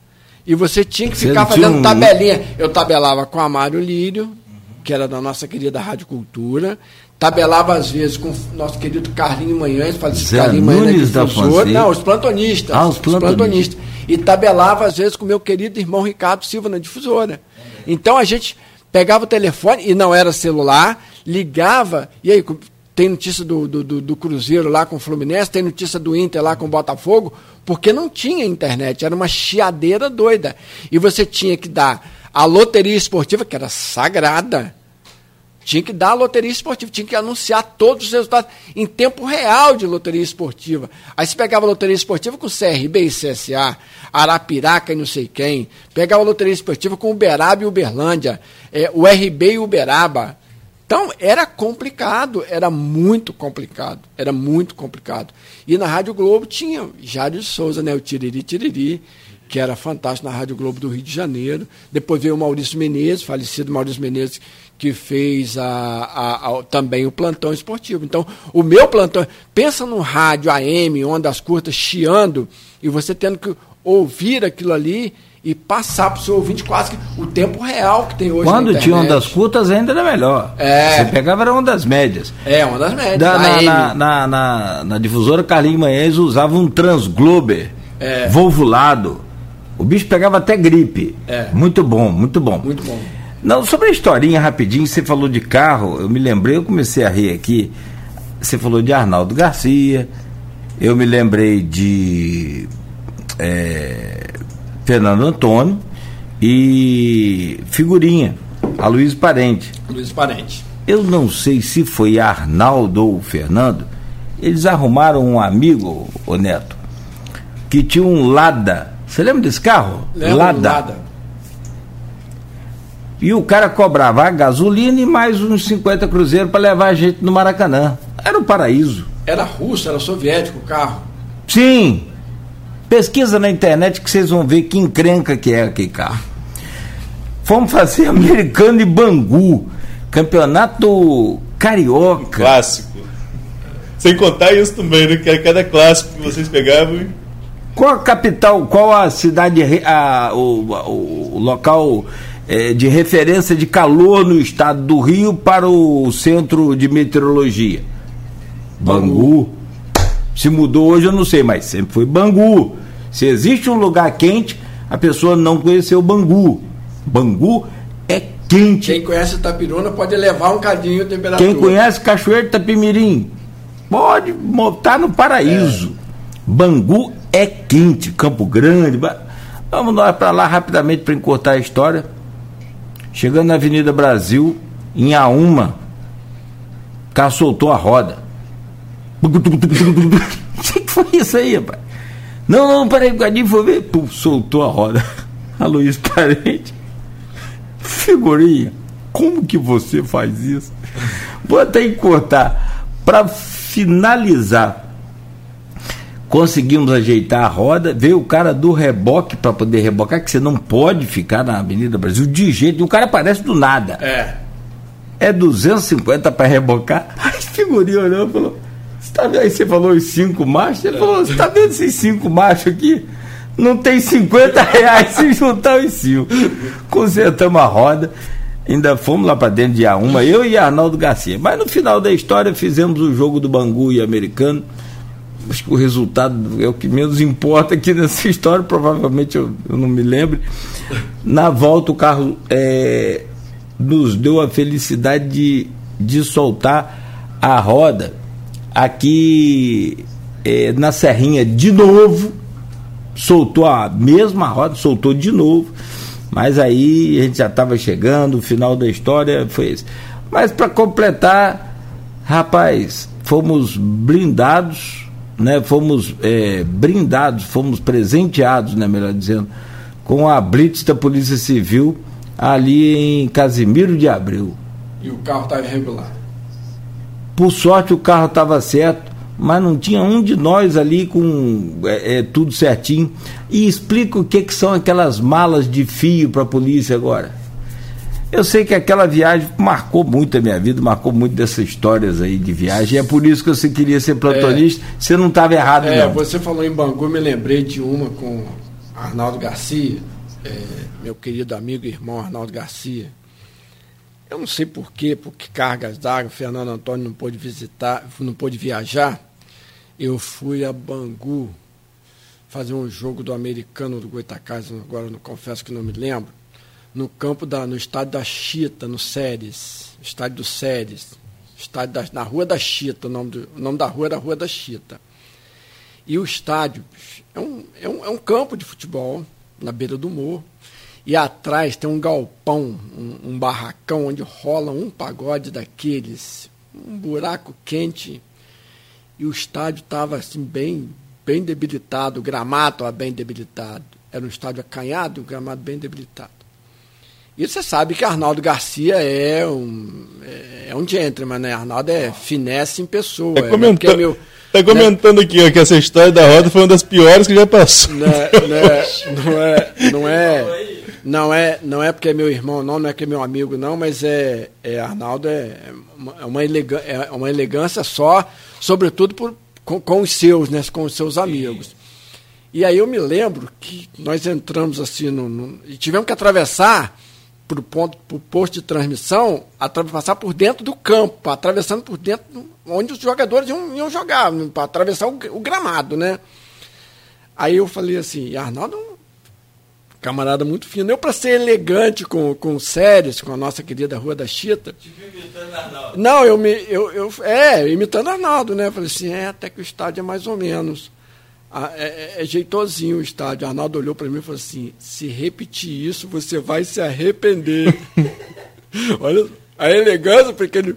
E você tinha que ficar fazendo tabelinha. Eu tabelava com a Mário Lírio, que era da nossa querida Rádio Cultura. Tabelava às vezes com o nosso querido Carlinho Manhães, fazia Carlinho Manhães da difusora. Não, os plantonistas. Ah, os plantonistas. Os plantonistas. E tabelava às vezes com o meu querido irmão Ricardo Silva na difusora. Então a gente pegava o telefone, e não era celular, ligava, e aí, tem notícia do, do, do, Cruzeiro lá com o Fluminense, tem notícia do Inter lá com o Botafogo, porque não tinha internet, era uma chiadeira doida. E você tinha que dar a loteria esportiva, que era sagrada, tinha que dar a loteria esportiva, tinha que anunciar todos os resultados em tempo real de loteria esportiva. Aí você pegava a loteria esportiva com CRB e CSA, Arapiraca e não sei quem, pegava a loteria esportiva com Uberaba e Uberlândia, é, o RB e Uberaba. Então era complicado, era muito complicado, era muito complicado. E na Rádio Globo tinha Jário de Souza, né, o Tiriri Tiriri, que era fantástico na Rádio Globo do Rio de Janeiro. Depois veio o Maurício Menezes, falecido Maurício Menezes, que fez a, a, a, também o plantão esportivo. Então, o meu plantão, pensa num rádio AM, ondas curtas, chiando, e você tendo que ouvir aquilo ali e passar para o seu ouvinte quase que o tempo real que tem hoje Quando tinha ondas curtas ainda era melhor. É. Você pegava era ondas médias. É, ondas médias. Da, na, na, na, na, difusora Carlinhos Manhães usava um transglober é. volvulado. O bicho pegava até gripe. É. Muito bom, muito bom. Muito bom. Não, sobre a historinha rapidinho, você falou de carro, eu me lembrei, eu comecei a rir aqui. Você falou de Arnaldo Garcia, eu me lembrei de é, Fernando Antônio e figurinha, a Luiz Parente. Luiz Parente. Eu não sei se foi Arnaldo ou Fernando, eles arrumaram um amigo, o Neto, que tinha um Lada. Você lembra desse carro? Lembro Lada. Lada. E o cara cobrava a gasolina e mais uns 50 cruzeiros para levar a gente no Maracanã. Era o um paraíso. Era russo, era soviético o carro. Sim. Pesquisa na internet que vocês vão ver que encrenca que é aquele carro. Fomos fazer americano e Bangu. Campeonato carioca. Clássico. Sem contar isso também, né? Que era cada clássico que vocês pegavam. Qual a capital, qual a cidade, a, o, o, o local é, de referência de calor no estado do Rio para o centro de meteorologia? Bangu. Se mudou hoje eu não sei, mas sempre foi Bangu. Se existe um lugar quente, a pessoa não conheceu Bangu. Bangu é quente. Quem conhece Tapiruna pode levar um cadinho de temperatura. Quem conhece Cachoeiro Tapimirim pode estar no paraíso. É. Bangu é quente, Campo Grande. Vamos nós para lá rapidamente para encurtar a história. Chegando na Avenida Brasil, em Auma, o carro soltou a roda. O que foi isso aí, rapaz? Não, não, peraí um bocadinho, vou ver. Pum, soltou a roda. A Parente. Figurinha, como que você faz isso? Vou até encurtar. Para finalizar, conseguimos ajeitar a roda, veio o cara do reboque para poder rebocar, que você não pode ficar na Avenida Brasil de jeito. O cara aparece do nada. É. É 250 para rebocar. Aí figurinha olhou e falou: tá vendo? Aí você falou os cinco machos. Ele falou: Você tá vendo esses cinco machos aqui? Não tem 50 reais se juntar os cinco. Consertamos a roda. Ainda fomos lá para dentro de A1, eu e Arnaldo Garcia. Mas no final da história fizemos o jogo do Bangu e americano. Acho que o resultado é o que menos importa aqui nessa história, provavelmente eu, eu não me lembro. Na volta o carro é, nos deu a felicidade de, de soltar a roda aqui é, na Serrinha de novo. Soltou a mesma roda, soltou de novo. Mas aí a gente já estava chegando, o final da história foi esse. Mas para completar, rapaz, fomos blindados, né? Fomos é, brindados, fomos presenteados, né? Melhor dizendo, com a blitz da Polícia Civil ali em Casimiro de Abreu. E o carro estava irregular. Por sorte o carro estava certo, mas não tinha um de nós ali com é, é, tudo certinho. E explica o que, que são aquelas malas de fio para a polícia agora. Eu sei que aquela viagem marcou muito a minha vida, marcou muito dessas histórias aí de viagem. é por isso que você queria ser plantonista. É, você não estava errado, é, não. Você falou em Bangu, me lembrei de uma com Arnaldo Garcia é, meu querido amigo e irmão Arnaldo Garcia. Eu não sei porquê, porque cargas d'água, Fernando Antônio não pôde visitar, não pôde viajar. Eu fui a Bangu fazer um jogo do americano do Goitacás, agora não confesso que não me lembro, no campo da, no estádio da Chita, no Séries, estádio do Séries, estádio da, na Rua da Chita, o nome, do, o nome da rua era Rua da Chita. E o estádio é um, é um, é um campo de futebol, na beira do morro. E atrás tem um galpão, um, um barracão onde rola um pagode daqueles, um buraco quente. E o estádio estava assim bem, bem debilitado, o gramado estava bem debilitado. Era um estádio acanhado, o gramado bem debilitado. E você sabe que Arnaldo Garcia é um, é um gentleman, né? Arnaldo é finesse em pessoa. É, comentando, é meu, Tá comentando né? aqui ó, que essa história da roda foi uma das piores que já passou. Não é, não é, não é, não é, não é porque é meu irmão, não, não é que é meu amigo, não, mas é, é Arnaldo é uma, elegância, é uma elegância só, sobretudo por, com, com os seus, né, com os seus amigos. E aí eu me lembro que nós entramos assim no, no e tivemos que atravessar para o ponto, pro posto de transmissão, passar por dentro do campo, atravessando por dentro onde os jogadores iam, iam jogar, para atravessar o, o, gramado, né? Aí eu falei assim, Arnaldo, um camarada muito fino. Eu, para ser elegante com, com séries, com a nossa querida Rua da Chita. Tipo imitando Arnaldo. Não, eu me. Eu, eu, é, imitando Arnaldo, né? Eu falei assim, é, até que o estádio é mais ou menos. Ah, é, é, é, jeitosinho o estádio. Arnaldo olhou para mim e falou assim: se repetir isso, você vai se arrepender. Olha a elegância, porque ele.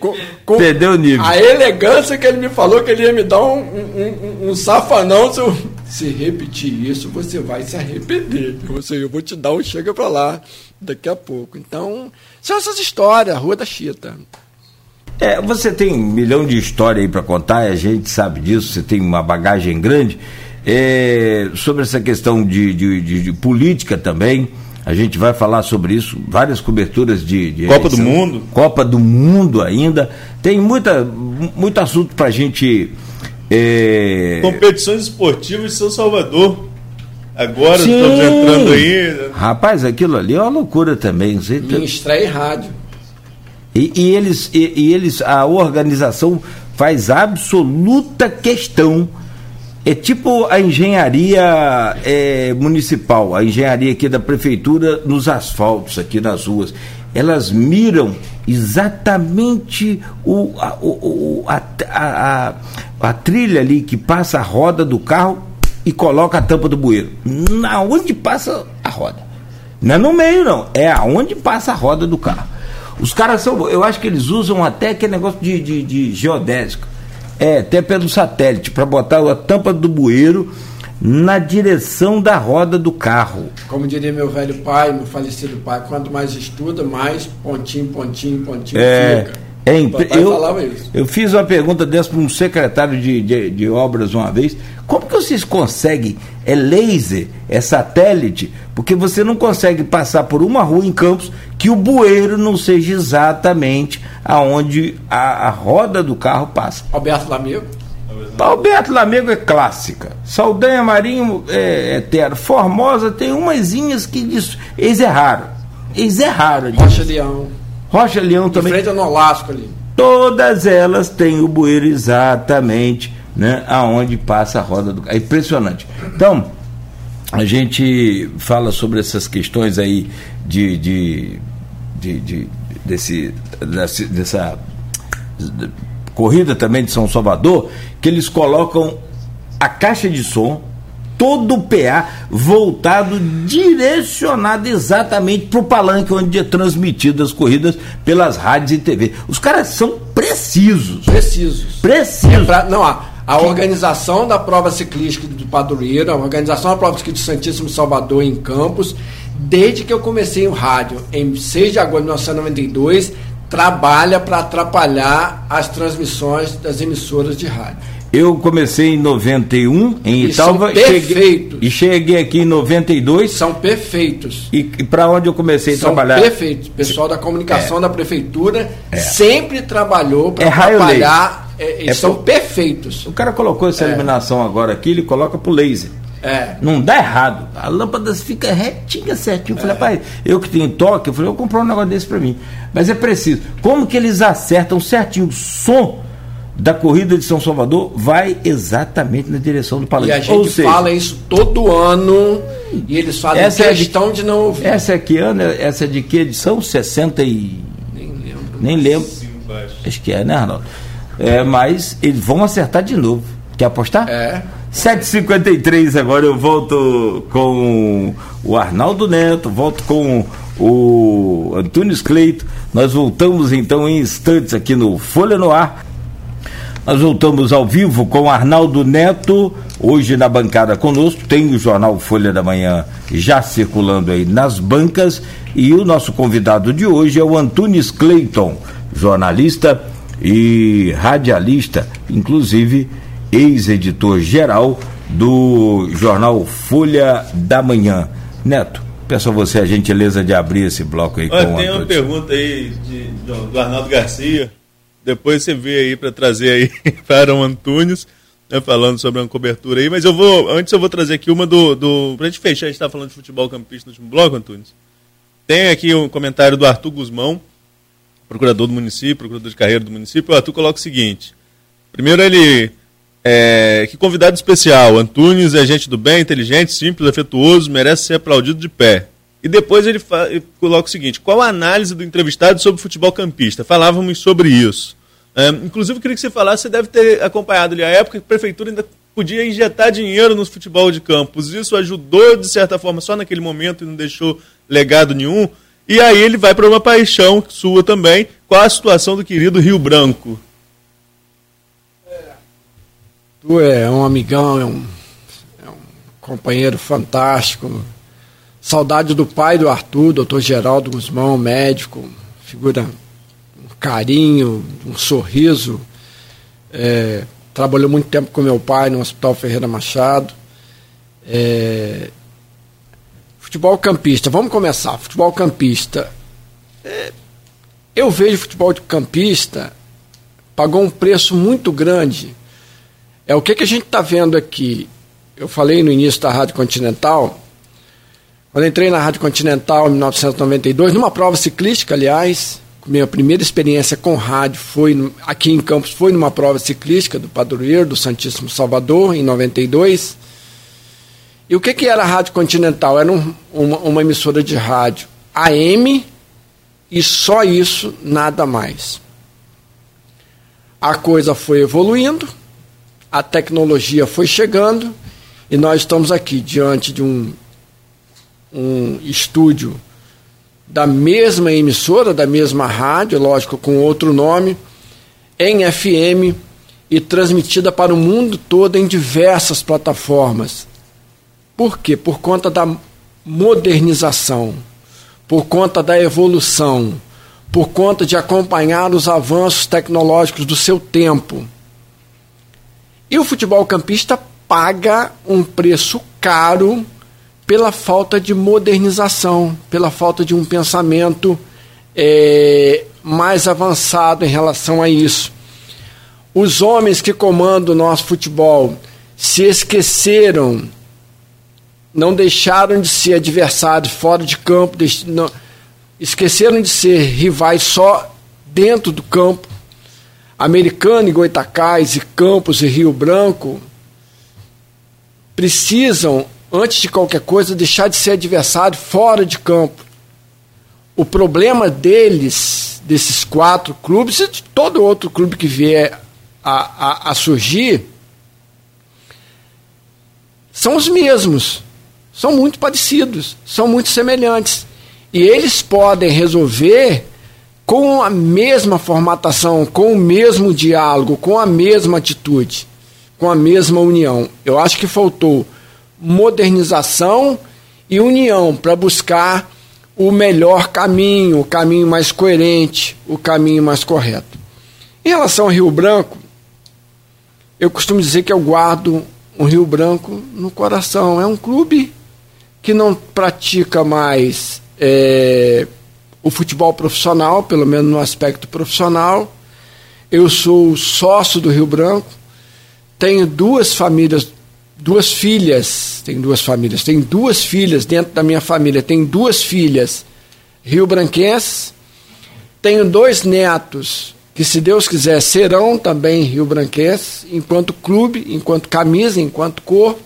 Com, com, Perdeu o nível. A elegância que ele me falou que ele ia me dar um, um, um, um safanão. Se, eu, se repetir isso, você vai se arrepender. Você, eu vou te dar um chega para lá daqui a pouco. Então, são essas histórias, Rua da Chita. É, você tem um milhão de história aí para contar, a gente sabe disso, você tem uma bagagem grande. É, sobre essa questão de, de, de, de, política também, a gente vai falar sobre isso, várias coberturas de. de Copa do Mundo. Copa do Mundo ainda. Tem muita, muito assunto para a gente. É... Competições esportivas de São Salvador. Agora Sim. estamos entrando aí. Rapaz, aquilo ali é uma loucura também. Você... Minha estreia rádio. E, e eles, e, e, eles, a organização faz absoluta questão. É tipo a engenharia é, municipal, a engenharia aqui da prefeitura nos asfaltos, aqui nas ruas. Elas miram exatamente o, a, o, a, a, a, trilha ali que passa a roda do carro e coloca a tampa do bueiro. Na onde passa a roda. Não é no meio, não. É aonde passa a roda do carro. Os caras são. Eu acho que eles usam até aquele negócio de, de, de geodésico. É, até pelo satélite, para botar a tampa do bueiro na direção da roda do carro. Como diria meu velho pai, meu falecido pai, quanto mais estuda, mais pontinho, pontinho, pontinho é, fica. É, eu, eu fiz uma pergunta dessa para um secretário de, de, de, obras uma vez. Como que vocês conseguem? É laser? É satélite? Porque você não consegue passar por uma rua em Campos que o bueiro não seja exatamente aonde a, a roda do carro passa. Alberto Lamego? Alberto Lamego é clássica. Saldanha Marinho é eterno. Formosa tem umasinhas que diz, eles erraram. Eles erraram. Rocha Leão. Rocha Leão também. Em frente ao Nolasco ali. Todas elas têm o bueiro exatamente né, aonde passa a roda do carro. É impressionante. Então, a gente fala sobre essas questões aí de, de, de, de desse, dessa, dessa corrida também de São Salvador, que eles colocam a caixa de som, todo o PA voltado, direcionado exatamente para o palanque onde é transmitido as corridas pelas rádios e TV. Os caras são precisos. Precisos. Precisos. É pra, não, a, a organização da prova ciclística do Padroeiro, a organização da prova ciclística do Santíssimo Salvador em Campos, desde que eu comecei o rádio, em 6 de agosto de 1992, trabalha para atrapalhar as transmissões das emissoras de rádio. Eu comecei em 91 em e Italva. São perfeitos. Cheguei, e cheguei aqui em 92. São perfeitos. E, e para onde eu comecei são a trabalhar? Perfeitos. O pessoal da comunicação é. da prefeitura é. sempre trabalhou para é trabalhar. É, eles são perfeitos. O cara colocou essa iluminação agora aqui, ele coloca pro laser. É. Não dá errado. A lâmpada fica retinha, certinho. Eu falei, rapaz, eu que tenho toque, eu falei, eu vou comprar um negócio desse para mim. Mas é preciso. Como que eles acertam certinho o som da corrida de São Salvador vai exatamente na direção do palanque. E a gente seja, fala isso todo ano e eles falam essa questão é de, de, não ouvir. Essa é que ano? Essa é de que edição? 60 e. Nem lembro. Nem lembro. Acho que é, né, Arnaldo? É, mas eles vão acertar de novo. Quer apostar? É. 7h53 agora eu volto com o Arnaldo Neto, volto com o Antunes Cleito. Nós voltamos então em instantes aqui no Folha no Ar nós voltamos ao vivo com Arnaldo Neto, hoje na bancada conosco. Tem o jornal Folha da Manhã já circulando aí nas bancas. E o nosso convidado de hoje é o Antunes Clayton, jornalista e radialista, inclusive ex-editor geral do jornal Folha da Manhã. Neto, peço a você a gentileza de abrir esse bloco aí Olha, com Tem uma pergunta aí de, do Arnaldo Garcia. Depois você vê aí para trazer aí para o Antunes, né, falando sobre uma cobertura aí. Mas eu vou, antes eu vou trazer aqui uma do. do pra gente fechar, a gente está falando de futebol campista no último bloco, Antunes. Tem aqui um comentário do Arthur Guzmão, procurador do município, procurador de carreira do município. O Arthur coloca o seguinte: primeiro ele. É, que convidado especial. Antunes é gente do bem, inteligente, simples, afetuoso, merece ser aplaudido de pé. E depois ele, ele, coloca o seguinte: qual a análise do entrevistado sobre futebol campista? Falávamos sobre isso. É, inclusive, eu queria que você falasse, você deve ter acompanhado ali a época que a prefeitura ainda podia injetar dinheiro no futebol de campos. Isso ajudou, de certa forma, só naquele momento e não deixou legado nenhum. E aí ele vai para uma paixão sua também. Qual a situação do querido Rio Branco? Tu é um amigão, é um, é um companheiro fantástico. Saudade do pai do Arthur, doutor Geraldo Guzmão, médico, figura carinho, um sorriso. É, trabalhou muito tempo com meu pai no Hospital Ferreira Machado. É, futebol campista, vamos começar. Futebol campista. É, eu vejo futebol de campista pagou um preço muito grande. É o que, que a gente está vendo aqui. Eu falei no início da Rádio Continental. Quando entrei na Rádio Continental em 1992, numa prova ciclística, aliás, minha primeira experiência com rádio foi aqui em Campos foi numa prova ciclística do Padroeiro do Santíssimo Salvador em 92. E o que, que era a Rádio Continental? Era um, uma, uma emissora de rádio AM e só isso, nada mais. A coisa foi evoluindo, a tecnologia foi chegando e nós estamos aqui diante de um, um estúdio da mesma emissora, da mesma rádio, lógico, com outro nome, em FM e transmitida para o mundo todo em diversas plataformas. Por quê? Por conta da modernização, por conta da evolução, por conta de acompanhar os avanços tecnológicos do seu tempo. E o futebol campista paga um preço caro pela falta de modernização, pela falta de um pensamento é, mais avançado em relação a isso. Os homens que comandam o nosso futebol se esqueceram, não deixaram de ser adversários fora de campo, não, esqueceram de ser rivais só dentro do campo. Americano e Goitacás e Campos e Rio Branco precisam, antes de qualquer coisa, deixar de ser adversário fora de campo. O problema deles, desses quatro clubes, e de todo outro clube que vier a, a, a surgir, são os mesmos. São muito parecidos, são muito semelhantes. E eles podem resolver com a mesma formatação, com o mesmo diálogo, com a mesma atitude, com a mesma união. Eu acho que faltou modernização e união para buscar o melhor caminho, o caminho mais coerente, o caminho mais correto. Em relação ao Rio Branco, eu costumo dizer que eu guardo um Rio Branco no coração. É um clube que não pratica mais é, o futebol profissional, pelo menos no aspecto profissional. Eu sou sócio do Rio Branco, tenho duas famílias, duas filhas, tenho duas famílias, tenho duas filhas dentro da minha família, tenho duas filhas rio-branquenses, tenho dois netos que, se Deus quiser, serão também rio-branquenses, enquanto clube, enquanto camisa, enquanto cor.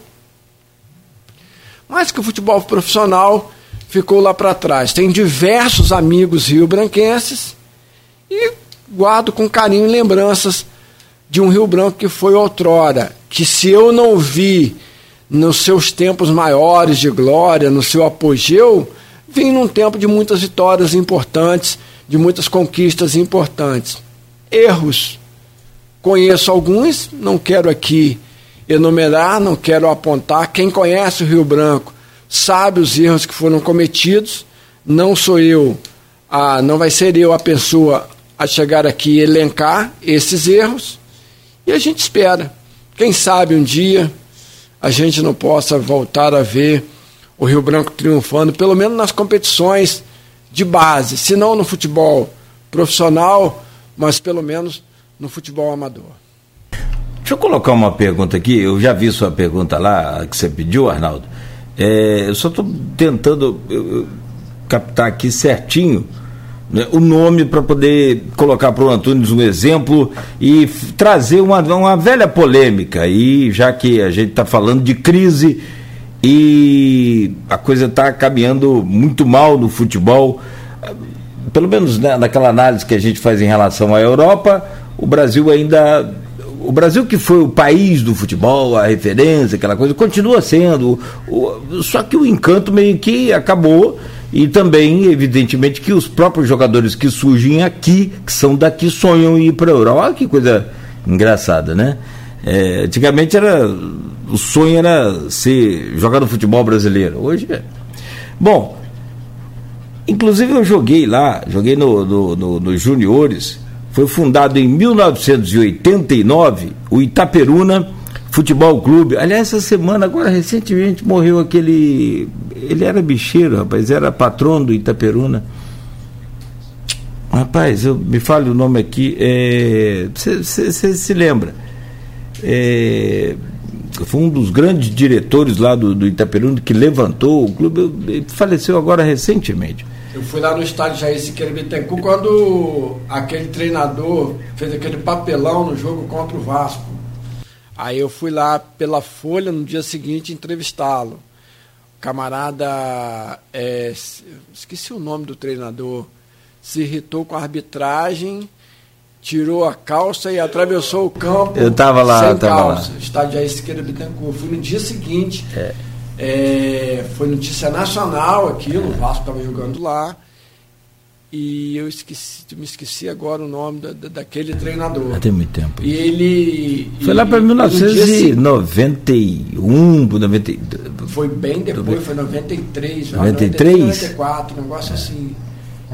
Mas que o futebol profissional ficou lá para trás. Tem diversos amigos rio-branquenses e guardo com carinho lembranças de um Rio Branco que foi outrora, que se eu não vi nos seus tempos maiores de glória, no seu apogeu, vim num tempo de muitas vitórias importantes, de muitas conquistas importantes. Erros. Conheço alguns, não quero aqui enumerar, não quero apontar. Quem conhece o Rio Branco sabe os erros que foram cometidos. Não sou eu, a, não vai ser eu a pessoa a chegar aqui e elencar esses erros. E a gente espera. Quem sabe um dia a gente não possa voltar a ver o Rio Branco triunfando, pelo menos nas competições de base, se não no futebol profissional, mas pelo menos no futebol amador. Deixa eu colocar uma pergunta aqui. Eu já vi sua pergunta lá, que você pediu, Arnaldo. É, eu só estou tentando captar aqui certinho né, o nome para poder colocar para o Antunes um exemplo e trazer uma, uma velha polêmica. E já que a gente está falando de crise e a coisa está caminhando muito mal no futebol, pelo menos né, naquela análise que a gente faz em relação à Europa, o Brasil ainda o Brasil que foi o país do futebol, a referência, aquela coisa, continua sendo. O, só que o encanto meio que acabou e também, evidentemente, que os próprios jogadores que surgem aqui, que são daqui, sonham ir para a Europa. Olha que coisa engraçada, né? É, antigamente era o sonho era ser jogar no futebol brasileiro. Hoje é. Bom, inclusive eu joguei lá, joguei no, no, no, no juniores foi fundado em 1989 o Itaperuna Futebol Clube. Aliás, essa semana, agora recentemente, morreu aquele. Ele era bicheiro, rapaz, era patrono do Itaperuna. Rapaz, eu, me fale o nome aqui. Você é, se lembra? É, foi um dos grandes diretores lá do, do Itaperuna que levantou o clube. Ele faleceu agora recentemente. Eu fui lá no estádio Jair Siqueira Bittencourt quando aquele treinador fez aquele papelão no jogo contra o Vasco. Aí eu fui lá pela Folha no dia seguinte entrevistá-lo. Camarada, é, esqueci o nome do treinador, se irritou com a arbitragem, tirou a calça e atravessou o campo. Eu estava lá, sem tava calça. Lá. Estádio Jair Siqueira Bittencourt. Fui no dia seguinte. É é, foi notícia nacional aquilo, o Vasco estava jogando lá. E eu esqueci, me esqueci agora o nome da, da daquele treinador. Tem muito tempo. E ele. Foi lá para 1991, 90, Foi bem depois, foi 93, 93? 94, um negócio é. assim.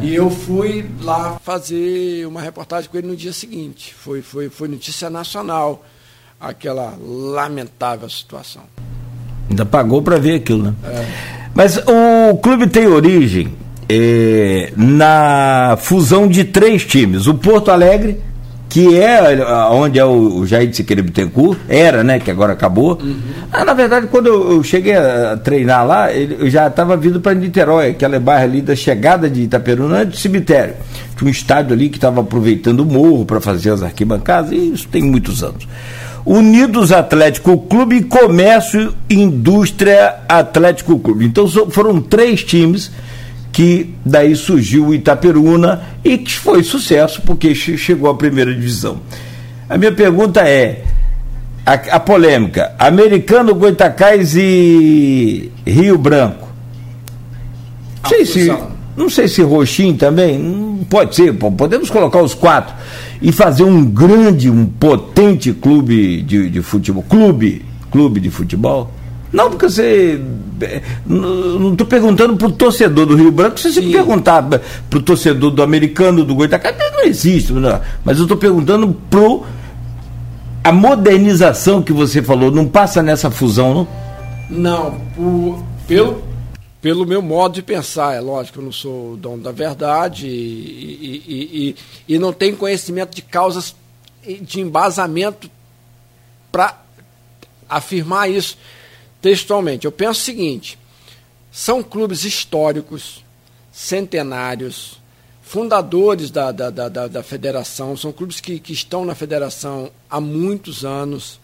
E eu fui lá fazer uma reportagem com ele no dia seguinte. Foi, foi, foi notícia nacional, aquela lamentável situação. Ainda pagou para ver aquilo, né? É. Mas o clube tem origem é, na fusão de três times. O Porto Alegre, que é onde é o, Jair de Siqueira Bittencourt, era, né, que agora acabou. Uhum. Ah, na verdade, quando eu, cheguei a treinar lá, eu já estava vindo para Niterói, aquela bairro ali da chegada de Itaperuna, do cemitério. Tinha um estádio ali que estava aproveitando o morro para fazer as arquibancadas, e isso tem muitos anos. Unidos Atlético Clube e Comércio Indústria Atlético Clube. Então foram três times que daí surgiu o Itaperuna e que foi sucesso porque chegou à primeira divisão. A minha pergunta é: a, a polêmica, Americano, Goitacás e Rio Branco. Não sei se, não sei se Roxim também, pode ser, podemos colocar os quatro e fazer um grande, um potente clube de, de futebol, clube, clube de futebol. Não, porque você. É, não estou perguntando para o torcedor do Rio Branco, se você Sim. perguntar para o torcedor do americano, do Goitacá, não existe. Não. Mas eu estou perguntando para a modernização que você falou, não passa nessa fusão, não? Não, por, pelo, pelo meu modo de pensar, é lógico, eu não sou o dono da verdade e, e, e, e, não tenho conhecimento de causas de embasamento para afirmar isso textualmente. Eu penso o seguinte: são clubes históricos, centenários, fundadores da, da, da, da, da federação, são clubes que, que estão na federação há muitos anos.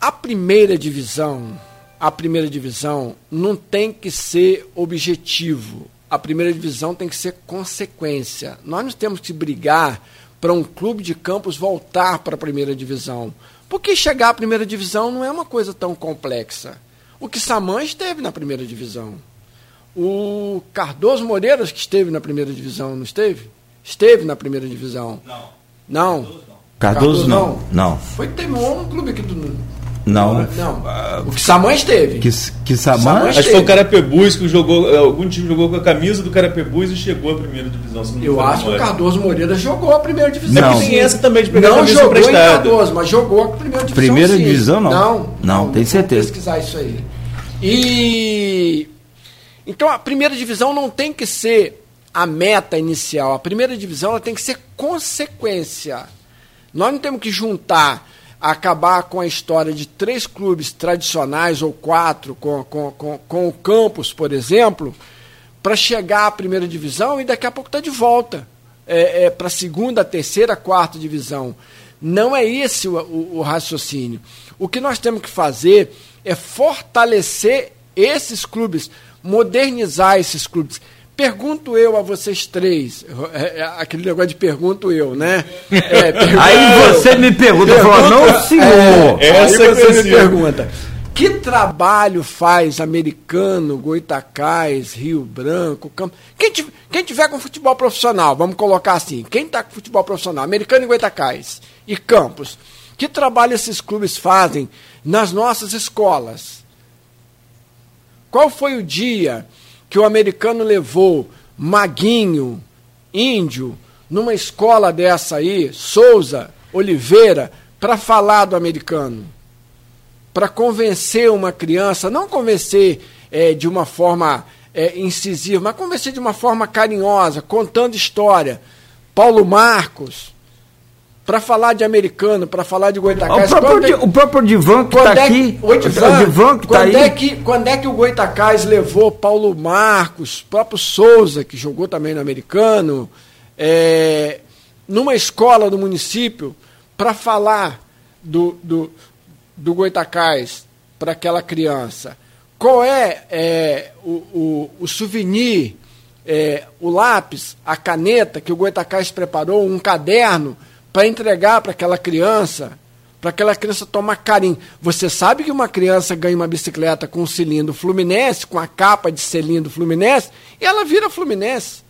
A primeira divisão, a primeira divisão não tem que ser objetivo. A primeira divisão tem que ser consequência. Nós não temos que brigar para um clube de campos voltar para a primeira divisão. Porque chegar à primeira divisão não é uma coisa tão complexa. O que Saman esteve na primeira divisão. O Cardoso Moreiras, que esteve na primeira divisão, não esteve? Esteve na primeira divisão. Não. Não. Cardoso não. Cardoso, não. não. Foi Temor, um clube aqui do, não. Não. O que Samães teve. Que, que Samães? Acho que foi o Carapebus que jogou. É, algum time jogou com a camisa do Carapebus e chegou à primeira divisão. Eu acho que o Cardoso Moreira jogou a primeira divisão. Não. Tem essa também de pegar não jogou em Cardoso, mas jogou a primeira divisão. Primeira sim. divisão não. Não, não, não tem certeza. pesquisar isso aí. E. Então a primeira divisão não tem que ser a meta inicial. A primeira divisão ela tem que ser consequência. Nós não temos que juntar acabar com a história de três clubes tradicionais ou quatro, com, com, com, com o campus, por exemplo, para chegar à primeira divisão e daqui a pouco está de volta é, é, para a segunda, terceira, quarta divisão. Não é esse o, o, o raciocínio. O que nós temos que fazer é fortalecer esses clubes, modernizar esses clubes. Pergunto eu a vocês três, é, é, aquele negócio de pergunto eu, né? É, aí você me pergunta, pergunta falo, não senhor. É, essa aí você me pergunta. Que trabalho faz americano, Goitacás, Rio Branco, Campo? Quem, quem tiver com futebol profissional, vamos colocar assim, quem está com futebol profissional, americano e Goitacás e Campos, que trabalho esses clubes fazem nas nossas escolas? Qual foi o dia que o americano levou Maguinho, Índio, numa escola dessa aí, Souza, Oliveira, para falar do americano. Para convencer uma criança, não convencer é, de uma forma é, incisiva, mas convencer de uma forma carinhosa, contando história. Paulo Marcos, para falar de americano, para falar de Goitacás. O próprio, é, o próprio Divan que está é aqui. O Divan, o Divan que está aí. É que, quando é que o Goitacás levou Paulo Marcos, próprio Souza, que jogou também no americano, é, numa escola do município, para falar do, do, do Goitacás para aquela criança? Qual é, é o, o, o souvenir, é, o lápis, a caneta que o Goitacás preparou, um caderno para entregar para aquela criança, para aquela criança tomar carinho. Você sabe que uma criança ganha uma bicicleta com um cilindro Fluminense, com a capa de cilindro Fluminense, e ela vira Fluminense.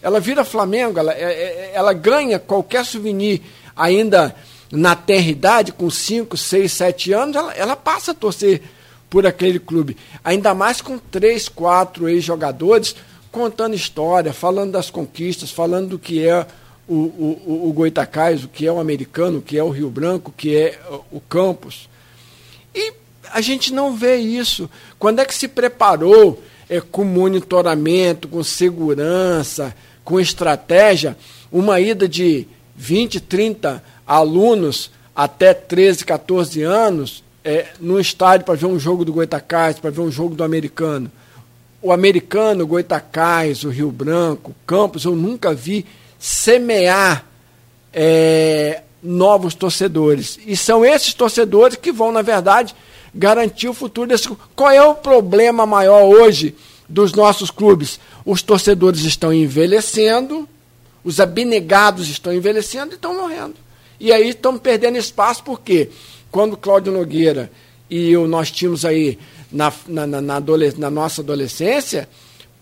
Ela vira Flamengo, ela, é, é, ela ganha qualquer souvenir ainda na terra idade, com 5, 6, 7 anos, ela, ela passa a torcer por aquele clube. Ainda mais com três, quatro ex-jogadores contando história, falando das conquistas, falando do que é o, o, o que é o americano, que é o Rio Branco, que é o Campos. E a gente não vê isso. Quando é que se preparou é, com monitoramento, com segurança, com estratégia, uma ida de 20, 30 alunos até 13, 14 anos é, no estádio para ver um jogo do Goitacás, para ver um jogo do americano. O americano, o o Rio Branco, o Campos, eu nunca vi semear é, novos torcedores. E são esses torcedores que vão, na verdade, garantir o futuro desse Qual é o problema maior hoje dos nossos clubes? Os torcedores estão envelhecendo, os abnegados estão envelhecendo e estão morrendo. E aí estão perdendo espaço, porque quando Cláudio Nogueira e eu, nós tínhamos aí na, na, na, na, na nossa adolescência,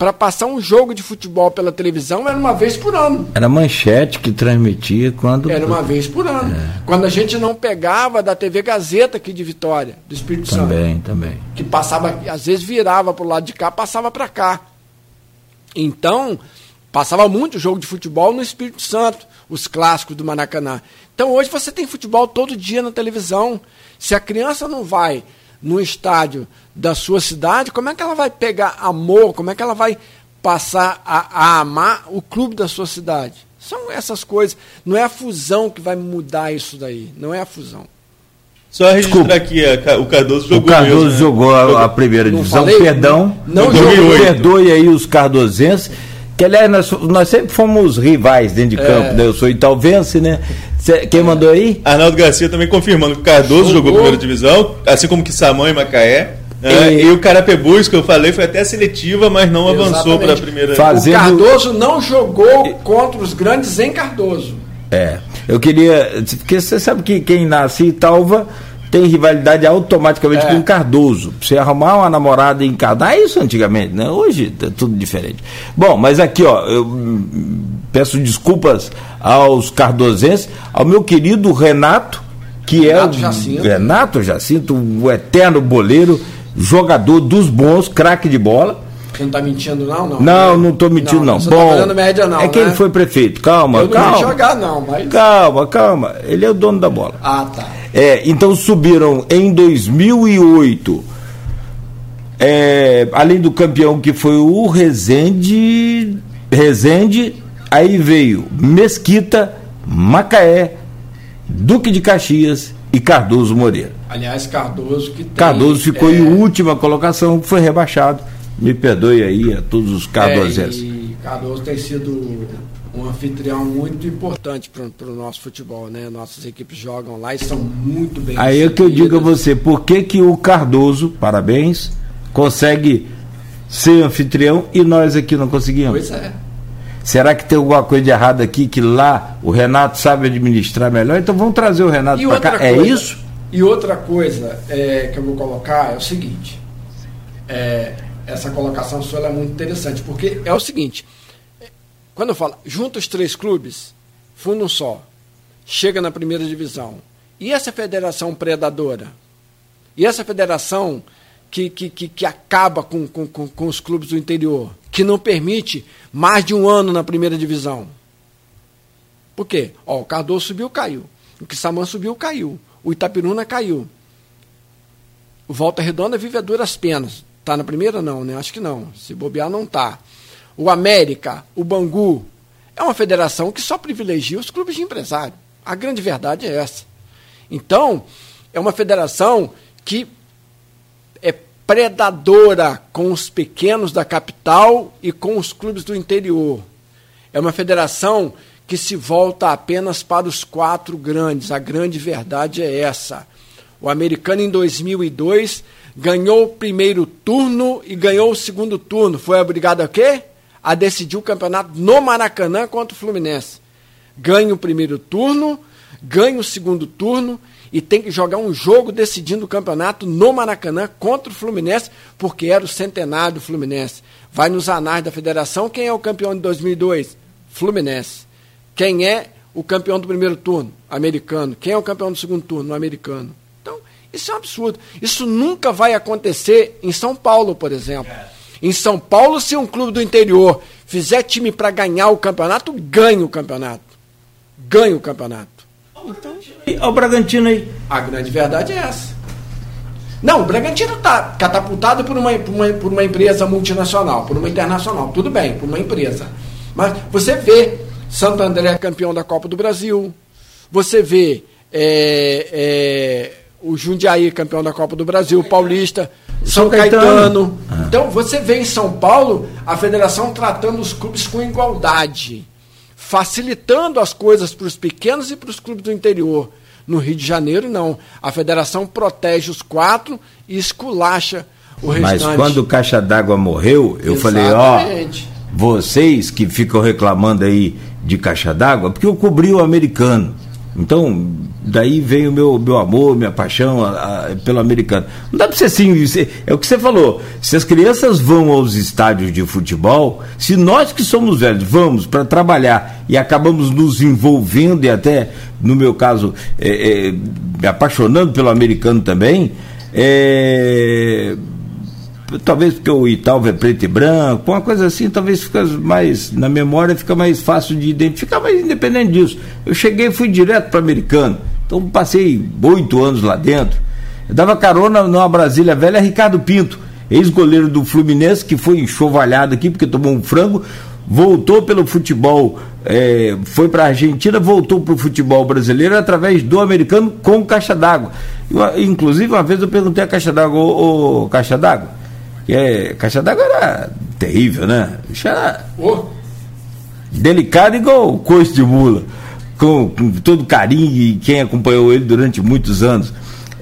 para passar um jogo de futebol pela televisão era uma vez por ano. Era manchete que transmitia quando. Era uma vez por ano. É. Quando a gente não pegava da TV Gazeta aqui de Vitória, do Espírito também, Santo. Também, também. Que passava, às vezes virava para o lado de cá, passava para cá. Então, passava muito jogo de futebol no Espírito Santo, os clássicos do Maracanã. Então hoje você tem futebol todo dia na televisão. Se a criança não vai no estádio da sua cidade, como é que ela vai pegar amor? Como é que ela vai passar a, a amar o clube da sua cidade? São essas coisas. Não é a fusão que vai mudar isso daí. Não é a fusão. Só registrar aqui, o Cardoso jogou. O Cardoso mesmo, né? jogou a, a, primeira não divisão. Falei, Perdão. Não, não jogou. Perdoe aí os cardosenses. Que aliás, nós, nós sempre fomos rivais dentro de é. campo, né? Eu sou italvense, né? Cê, quem mandou aí? Arnaldo Garcia também confirmando que o Cardoso jogou, jogou primeira divisão, assim como que Samão e Macaé. É, e, o Carapebus, que eu falei, foi até seletiva, mas não Exatamente. avançou para a primeira. Fazendo... O Cardoso não jogou contra os grandes em Cardoso. É. Eu queria. Porque você sabe que quem nasce em Talva tem rivalidade automaticamente é. com o Cardoso. Você arrumar uma namorada em Cardoso. Ah, isso antigamente, né? Hoje é tudo diferente. Bom, mas aqui, ó, eu peço desculpas aos cardosenses, ao meu querido Renato, que Renato é o Jacinto. Renato Jacinto, o eterno boleiro, jogador dos bons, craque de bola. Você não está mentindo, não? Não, não, não estou mentindo, não. não. Você Bom, tá média, não. É que né? ele foi prefeito. Calma, eu não calma. jogar, não, mas. Calma, calma. Ele é o dono da bola. Ah, tá. É, então subiram em 2008. É, além do campeão que foi o Rezende, Rezende, aí veio Mesquita, Macaé, Duque de Caxias e Cardoso Moreira. Aliás, Cardoso que tem, Cardoso ficou é... em última colocação, foi rebaixado. Me perdoe aí a todos os cardosenses. É, e Cardoso tem sido um anfitrião muito importante para o nosso futebol, né? Nossas equipes jogam lá e são muito bem. Aí é que eu digo a você, por que, que o Cardoso, parabéns, consegue ser anfitrião e nós aqui não conseguimos? Pois é. Será que tem alguma coisa de errado aqui que lá o Renato sabe administrar melhor? Então vamos trazer o Renato para cá. Coisa, é isso? E outra coisa é, que eu vou colocar é o seguinte: é, essa colocação sua é muito interessante, porque é o seguinte: quando eu falo, junta os três clubes, fundo um só, chega na primeira divisão. E essa federação predadora? E essa federação que, que, que, que acaba com, com, com, com os clubes do interior? Que não permite mais de um ano na primeira divisão? Por quê? Ó, o Cardoso subiu, caiu. O Quissamã subiu, caiu. O Itapiruna caiu. O Volta Redonda vive a duras penas. Está na primeira? Não, né? Acho que não. Se bobear, não está o América, o Bangu, é uma federação que só privilegia os clubes de empresário. A grande verdade é essa. Então, é uma federação que predadora com os pequenos da capital e com os clubes do interior. É uma federação que se volta apenas para os quatro grandes. A grande verdade é essa. O americano, em 2002, ganhou o primeiro turno e ganhou o segundo turno. Foi obrigado a quê? a decidir o campeonato no Maracanã contra o Fluminense. Ganha o primeiro turno, ganha o segundo turno e tem que jogar um jogo decidindo o campeonato no Maracanã contra o Fluminense, porque era o centenário do Fluminense. Vai nos anais da federação, quem é o campeão de 2002? Fluminense. Quem é o campeão do primeiro turno? Americano. Quem é o campeão do segundo turno? Americano. Então, isso é um absurdo. Isso nunca vai acontecer em São Paulo, por exemplo. Em São Paulo, se um clube do interior fizer time para ganhar o campeonato, ganha o campeonato. Ganha o campeonato. Então, e o Bragantino aí? A grande verdade é essa. Não, o Bragantino está catapultado por uma, por, uma, por uma empresa multinacional, por uma internacional. Tudo bem, por uma empresa. Mas você vê Santo André campeão da Copa do Brasil, você vê é, é, o Jundiaí campeão da Copa do Brasil, o Paulista, São, São Caetano. Caetano. Ah. Então você vê em São Paulo a federação tratando os clubes com igualdade, facilitando as coisas para os pequenos e para os clubes do interior. No Rio de Janeiro, não. A federação protege os quatro e esculacha o restante. Mas quando o Caixa d'Água morreu, eu Exatamente. falei, ó, vocês que ficam reclamando aí de Caixa d'Água, porque eu cobri o americano. Então, daí vem o meu, meu amor, minha paixão a, a, pelo americano. Não dá para ser assim, é o que você falou. Se as crianças vão aos estádios de futebol, se nós que somos velhos vamos para trabalhar e acabamos nos envolvendo e até, no meu caso, é, é, me apaixonando pelo americano também, é, talvez porque o Italva é preto e branco, uma coisa assim, talvez fica mais, na memória fica mais fácil de identificar, mas independente disso. Eu cheguei e fui direto para americano, então passei oito anos lá dentro. Eu dava carona numa Brasília velha, Ricardo Pinto, ex-goleiro do Fluminense, que foi enxovalhado aqui porque tomou um frango, voltou pelo futebol, é, foi para a Argentina, voltou para o futebol brasileiro através do americano com caixa d'água. Inclusive, uma vez eu perguntei a caixa d'água, ô, ô caixa d'água, que é, caixa d'água era terrível, né? Isso era oh. delicado igual coice de mula. Com, com, todo carinho e quem acompanhou ele durante muitos anos.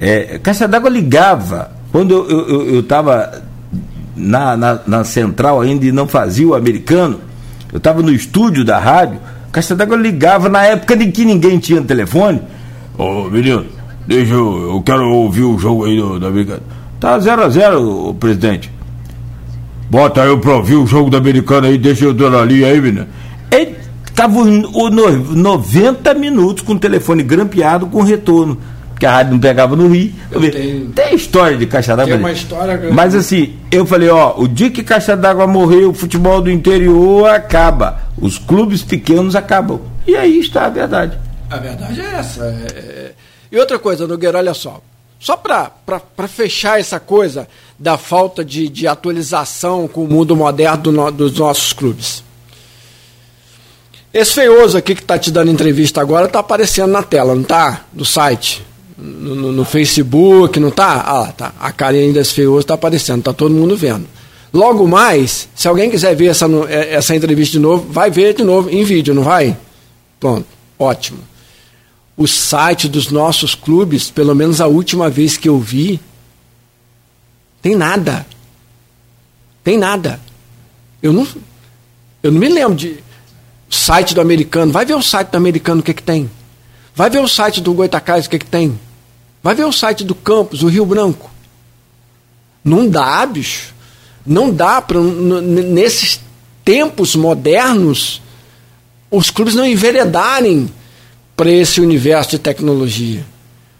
É, caixa d'água ligava. Quando eu estava na, na, na, central ainda e não fazia o americano, eu estava no estúdio da rádio, Caixa d'Água ligava na época de que ninguém tinha telefone. Ô menino, deixa eu, eu quero ouvir o jogo aí do, do americano. Tá 0 a 0 presidente. Bota eu pra ouvir o jogo do americano aí, deixa eu dando ali aí, menina. Ele tava o 90 minutos com o telefone grampeado com retorno. Porque a rádio não pegava no Rio. Tenho... Tem história de caixa d'água. Tem uma história. Mas assim, eu falei, ó, o dia que caixa d'água morreu, o futebol do interior acaba. Os clubes pequenos acabam. E aí está a verdade. A verdade é essa. É... é e outra coisa, Nogueira, olha só. Só para fechar essa coisa da falta de, de atualização com o mundo moderno do no, dos nossos clubes. Esse feioso aqui que está te dando entrevista agora está aparecendo na tela, não está? Do site. No, no, no, Facebook, não está? Ah, lá, tá. A carinha desse feioso está aparecendo, está todo mundo vendo. Logo mais, se alguém quiser ver essa, é, essa entrevista de novo, vai ver de novo em vídeo, não vai? Pronto, ótimo o site dos nossos clubes, pelo menos a última vez que eu vi, tem nada. Tem nada. Eu não, eu não me lembro de site do americano. Vai ver o site do americano o que, que tem. Vai ver o site do Goitacás o que, que tem. Vai ver o site do Campos, o Rio Branco. Não dá, bicho. Não dá para nesses tempos modernos os clubes não enveredarem para esse universo de tecnologia,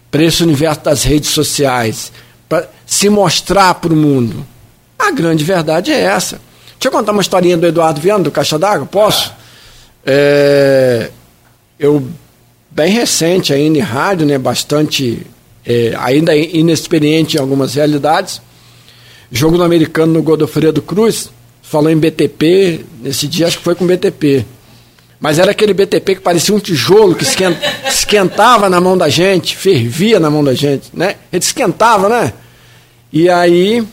para esse universo das redes sociais, para se mostrar para o mundo. A grande verdade é essa. Deixa eu contar uma historinha do Eduardo Viana, do Caixa d'Água, posso? É, eu, bem recente ainda em rádio, né, bastante, é, ainda inexperiente em algumas realidades, jogo no americano no Godofredo Cruz, falou em BTP, nesse dia acho que foi com BTP. Mas era aquele BTP que parecia um tijolo que esquentava na mão da gente, fervia na mão da gente, né? Ele esquentava, né? E aí.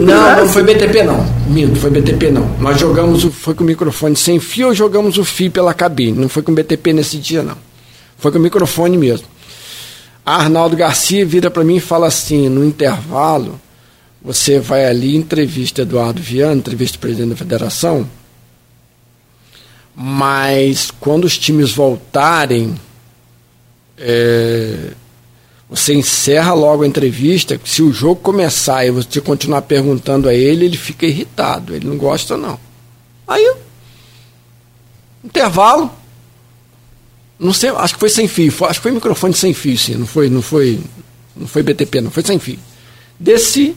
Não, não foi BTP não. Minto, foi BTP não. Nós jogamos, o, foi com o microfone sem fio ou jogamos o fio pela cabine. Não foi com BTP nesse dia, não. Foi com o microfone mesmo. Arnaldo Garcia vira para mim e fala assim, no intervalo, você vai ali, entrevista Eduardo Viana, entrevista o presidente da federação, mas quando os times voltarem, é, você encerra logo a entrevista. Se o jogo começar e você continuar perguntando a ele, ele fica irritado. Ele não gosta, não. Aí, intervalo. Não sei, acho que foi sem fio. Acho que foi microfone sem fio, sim. Não foi, não foi, não foi BTP, não. Foi sem fio. Desci,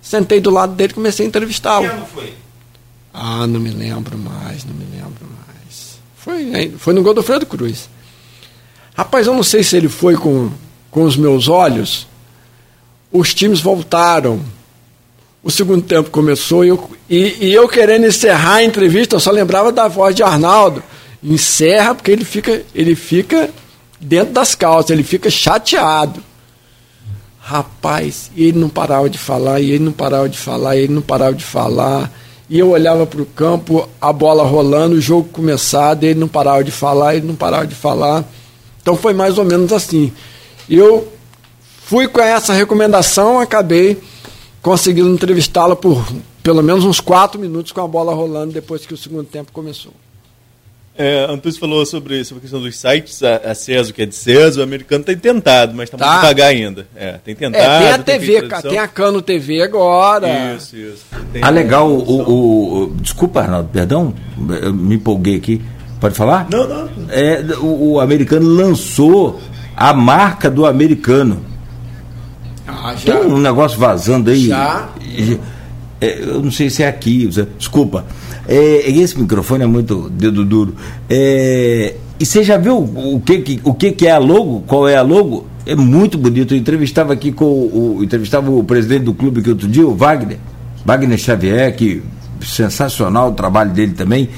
sentei do lado dele e comecei a entrevistá-lo. Que ano foi? Ah, não me lembro mais, não me lembro mais. Foi, foi no Godofredo Cruz. Rapaz, eu não sei se ele foi com, com os meus olhos os times voltaram. O segundo tempo começou e eu, e, e eu querendo encerrar a entrevista, eu só lembrava da voz de Arnaldo. Encerra porque ele fica, ele fica dentro das calças, ele fica chateado. Rapaz, e ele não parava de falar, e ele não parava de falar, e ele não parava de falar. E eu olhava para o campo, a bola rolando, o jogo começado, ele não parava de falar, ele não parava de falar. Então foi mais ou menos assim. Eu fui com essa recomendação, acabei conseguindo entrevistá-la por pelo menos uns quatro minutos com a bola rolando depois que o segundo tempo começou. É, Antônio falou sobre, sobre a questão dos sites, a, a CESO, que é de CESO, o americano tem tentado, mas está tá. muito devagar ainda. É, tem tentado. É, tem a TV, tem, tem, a Cano TV agora. Isso, isso. Tem ah, legal. O, o, o, desculpa, Arnaldo, perdão, eu me empolguei aqui. Pode falar? Não, não. É, o, o americano lançou a marca do americano. Ah. Tem um negócio vazando aí. Já. É, eu não sei se é aqui. Desculpa. É, esse microfone é muito dedo duro. É, e você já viu o que, que, o que, que é a logo? Qual é a logo? É muito bonito. Eu entrevistava aqui com o, entrevistava o presidente do clube que outro dia, o Wagner, Wagner Xavier, que sensacional o trabalho dele também.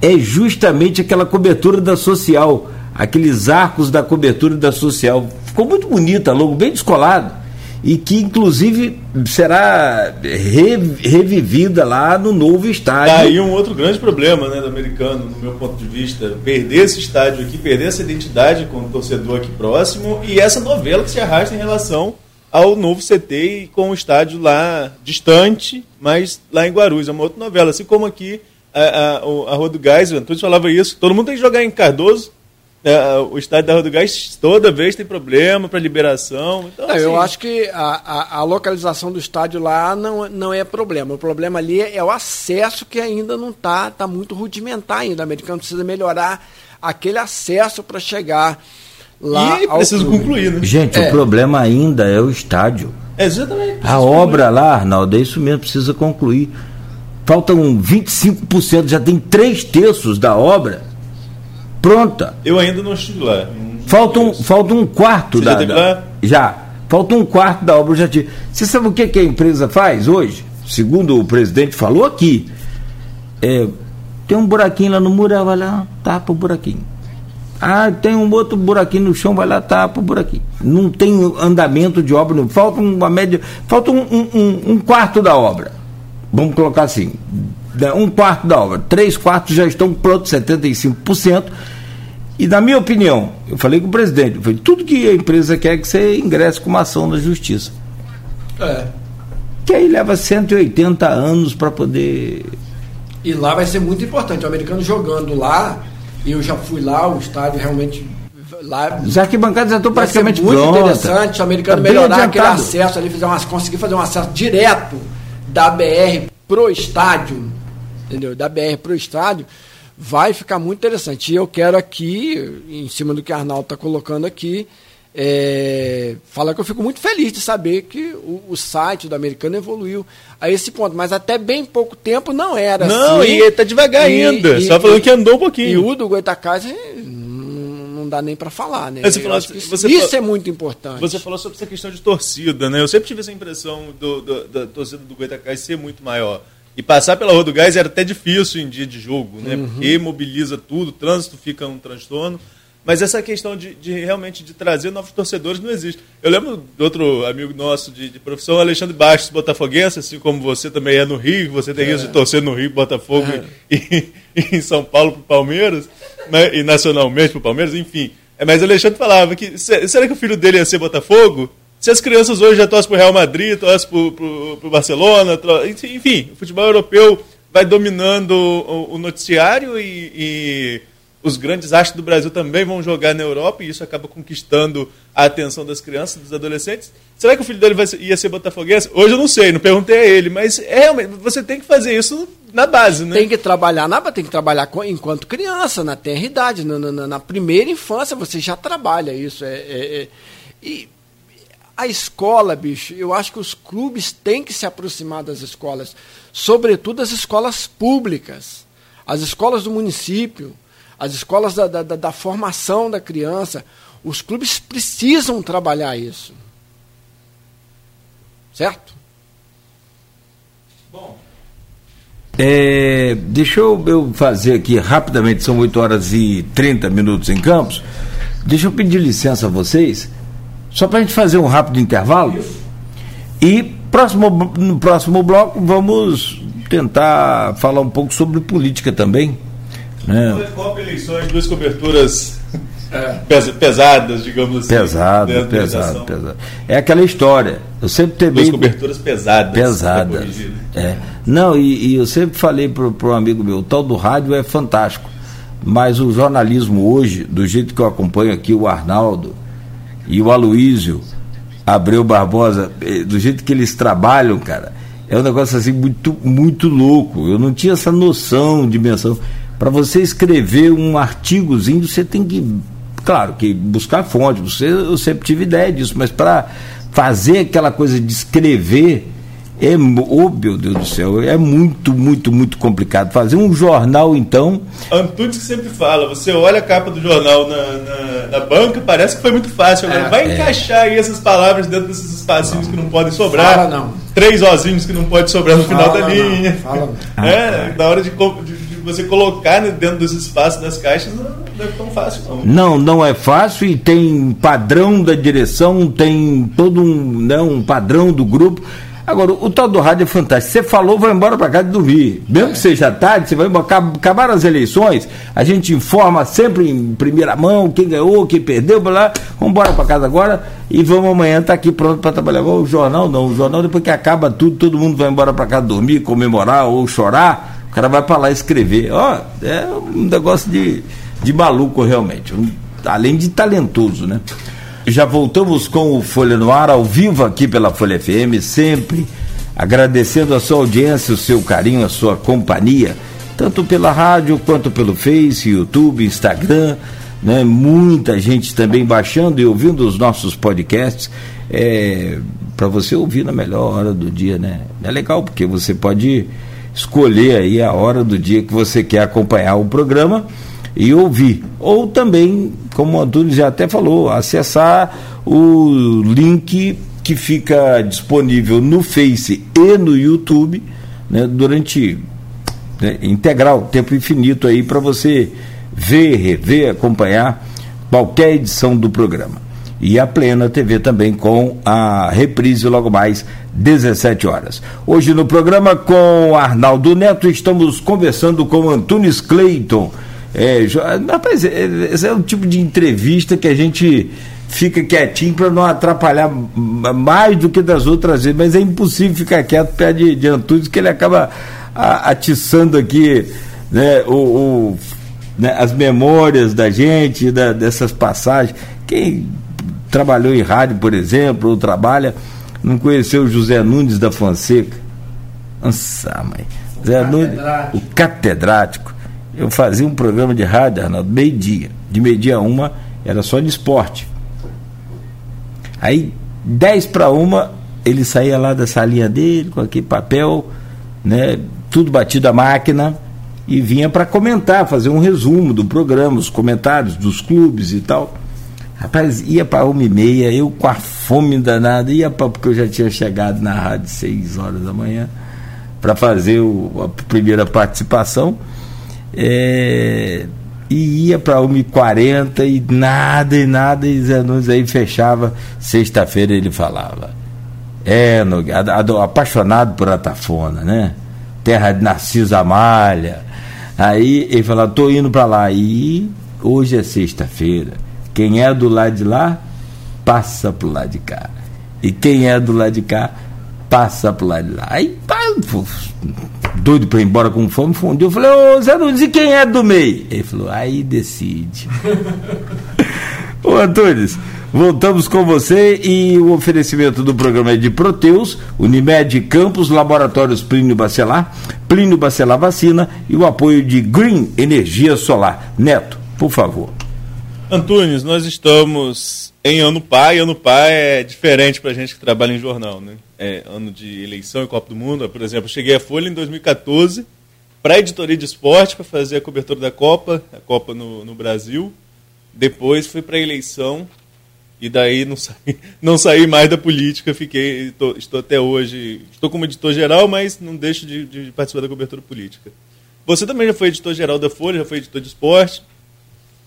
É justamente aquela cobertura da social, aqueles arcos da cobertura da social. Ficou muito bonita logo, bem descolado e que inclusive será revivida lá no novo estádio. Tá aí um outro grande problema né, do americano, no meu ponto de vista. Perder esse estádio aqui, perder essa identidade com o torcedor aqui próximo e essa novela que se arrasta em relação ao novo CT e com o estádio lá distante, mas lá em Guarulhos. É uma outra novela. Assim como aqui a, a, a Rua do Gás, o Antônio falava isso, todo mundo tem que jogar em Cardoso, o estádio da Rua do Gás toda vez tem problema para liberação. Então, assim... Eu acho que a, a, a, localização do estádio lá não, não é problema. O problema ali é, é o acesso que ainda não está, está muito rudimentar ainda. O americano precisa melhorar aquele acesso para chegar lá. E precisa concluir, né? Gente, é. o problema ainda é o estádio. Exatamente. A obra lá, Arnaldo, é isso mesmo, precisa concluir. Faltam 25%, já tem três terços da obra pronta. Eu ainda não estive lá. falta, um, falta um quarto Você da. Já, teve lá? já. Falta um quarto da obra já tive. Você sabe o que, que a empresa faz hoje? Segundo o presidente falou aqui. É, tem um buraquinho lá no muro, vai lá, tapa o buraquinho. Ah, tem um outro buraquinho no chão, vai lá, tapa o buraquinho. Não tem andamento de obra, não. falta uma média, falta um, um, um quarto da obra. Vamos colocar assim, né, um quarto da obra, três quartos já estão prontos, 75%. E na minha opinião, eu falei com o presidente, falei, tudo que a empresa quer é que você ingresse com uma ação na justiça. É. Que aí leva 180 anos para poder. E lá vai ser muito importante. O americano jogando lá, eu já fui lá, o estádio realmente. Lá, Os arquibancadas já estão praticamente muito pronta. interessante o americano tá melhorar aquele acesso ali, fazer umas, conseguir fazer um acesso direto da BR pro estádio, entendeu? Da BR pro estádio vai ficar muito interessante. E eu quero aqui, em cima do que a Arnaldo está colocando aqui, é, falar que eu fico muito feliz de saber que o, o, site do americano evoluiu a esse ponto, mas até bem pouco tempo não era não, assim. e está devagar e, ainda, e, só falando que andou um pouquinho. E o do Goitacás não dá nem para falar, né? Falou, isso, você isso falou, é muito importante. Você falou sobre essa questão de torcida, né? Eu sempre tive essa impressão do, do, da torcida do Goitacás ser muito maior. E passar pela Rua do Gás era até difícil em dia de jogo, né? Uhum. Porque mobiliza tudo, o trânsito fica um transtorno. Mas essa questão de, de, realmente de trazer novos torcedores não existe. Eu lembro de outro amigo nosso de, de profissão, Alexandre Bastos, botafoguense, assim como você também é no Rio, você tem é. isso de torcer no Rio, Botafogo é. e, e, em São Paulo para o Palmeiras, né? e nacionalmente para o Palmeiras, enfim. É, mas Alexandre falava que será que o filho dele ia ser Botafogo? Se as crianças hoje já torcem para o Real Madrid, torcem para o Barcelona, enfim, o futebol europeu vai dominando o, o noticiário e, e, os grandes astros do Brasil também vão jogar na Europa e isso acaba conquistando a atenção das crianças, dos adolescentes. Será que o filho dele vai, ia ser botafoguense? Hoje eu não sei, não perguntei a ele, mas é, realmente você tem que fazer isso na base, né? Tem que trabalhar na tem que trabalhar enquanto criança, na tenra idade, na, na, na primeira infância você já trabalha isso. É, é, é, e a escola, bicho, eu acho que os clubes têm que se aproximar das escolas, sobretudo as escolas públicas, as escolas do município, as escolas da, da, da formação da criança. Os clubes precisam trabalhar isso. Certo? Bom. É, deixa eu, eu, fazer aqui rapidamente, são 8 horas e 30 minutos em Campos. Deixa eu pedir licença a vocês, só para a gente fazer um rápido intervalo. E próximo, no próximo bloco vamos tentar falar um pouco sobre política também. Né? Copa eleições, duas coberturas é. pesadas, digamos assim. Pesado, pesado, pesado. É aquela história. Eu sempre teve. Duas coberturas pesadas. Pesadas. Né? É. Não, e, e, eu sempre falei para um amigo meu, o tal do rádio é fantástico. Mas o jornalismo hoje, do jeito que eu acompanho aqui, o Arnaldo e o Aloísio Abreu Barbosa, eh, do jeito que eles trabalham, cara, é um negócio assim muito, muito louco. Eu não tinha essa noção, dimensão. Para você escrever um artigozinho, você tem que, claro, que buscar fonte. Você, eu sempre tive ideia disso, mas para fazer aquela coisa de escrever, é, oh meu Deus do céu, é muito, muito, muito complicado. Fazer um jornal, então. Antunes que sempre fala, você olha a capa do jornal na, na, na banca, parece que foi muito fácil. Agora, é, vai é. encaixar aí essas palavras dentro desses espacinhos não. que não podem sobrar. Fala não. Três ozinhos que não pode sobrar no fala final da linha. Não. Fala não. É, na hora de, de você colocar dentro dos espaços das caixas não, não é tão fácil, não. Não, não é fácil e tem padrão da direção, tem todo um, né, um padrão do grupo. Agora, o tal do rádio é fantástico. Você falou, vai embora para casa dormir. Mesmo que seja tarde, você vai embora. Acabaram as eleições, a gente informa sempre em primeira mão quem ganhou, quem perdeu, blá, vamos embora para casa agora e vamos amanhã estar tá aqui pronto para trabalhar. O jornal não, o jornal depois que acaba tudo, todo mundo vai embora para casa dormir, comemorar ou chorar cara vai para lá escrever. Ó, é um negócio de, de maluco realmente. Um, além de talentoso, né? Já voltamos com o Folha no Ar, ao vivo aqui pela Folha FM, sempre agradecendo a sua audiência, o seu carinho, a sua companhia, tanto pela rádio quanto pelo Face, YouTube, Instagram, né? Muita gente também baixando e ouvindo os nossos podcasts. É, para você ouvir na melhor hora do dia, né? É legal porque você pode escolher aí a hora do dia que você quer acompanhar o programa e ouvir. Ou também, como o Antônio já até falou, acessar o link que fica disponível no Face e no YouTube né, durante né, integral, tempo infinito aí para você ver, rever, acompanhar qualquer edição do programa e a Plena TV também com a reprise logo mais 17 horas. Hoje no programa com Arnaldo Neto estamos conversando com Antunes Cleiton. É, rapaz, é, esse é o tipo de entrevista que a gente fica quietinho para não atrapalhar mais do que das outras vezes, mas é impossível ficar quieto perto de, de Antunes que ele acaba atiçando aqui né, o, o né, as memórias da gente, da, dessas passagens. Quem trabalhou em rádio, por exemplo, ou trabalha, não conheceu o José Nunes da Fonseca? Nossa, mãe. Zé Nunes, o catedrático. Eu fazia um programa de rádio, Arnaldo, meio-dia. De meio-dia a uma era só de esporte. Aí, dez para uma, ele saía lá da salinha dele, com aquele papel, né, tudo batido à máquina, e vinha para comentar, fazer um resumo do programa, os comentários dos clubes e tal. Rapaz, ia para uma e meia, eu com a fome danada, ia para porque eu já tinha chegado na rádio seis horas da manhã para fazer o, a primeira participação. É, e ia para 1h40 e nada, e nada, e Zé Nunes aí fechava. Sexta-feira ele falava. É, no, apaixonado por Atafona, né? Terra de Narciso Amália. Aí ele falava, tô indo para lá. E hoje é sexta-feira quem é do lado de lá, passa pro lado de cá. E quem é do lado de cá, passa pro lado de lá. Aí, pá, doido para ir embora com fome, fundiu. Eu falei, ô Zé Nunes, e quem é do meio? Ele falou, aí decide. ô Antunes, voltamos com você e o oferecimento do programa é de Proteus, Unimed Campos, Laboratórios Plínio Bacelar, Plínio Bacelar Vacina e o apoio de Green Energia Solar. Neto, por favor. Antunes, nós estamos em ano pai. Ano pai é diferente para a gente que trabalha em jornal, né? É ano de eleição e Copa do Mundo. Por exemplo, cheguei à Folha em 2014 para a editoria de esporte para fazer a cobertura da Copa, a Copa no, no Brasil. Depois fui para a eleição E daí não saí, não saí mais da política, fiquei, tô, estou até hoje, estou como editor geral, mas não deixo de, de, participar da cobertura política. Você também já foi editor geral da Folha, já foi editor de esporte,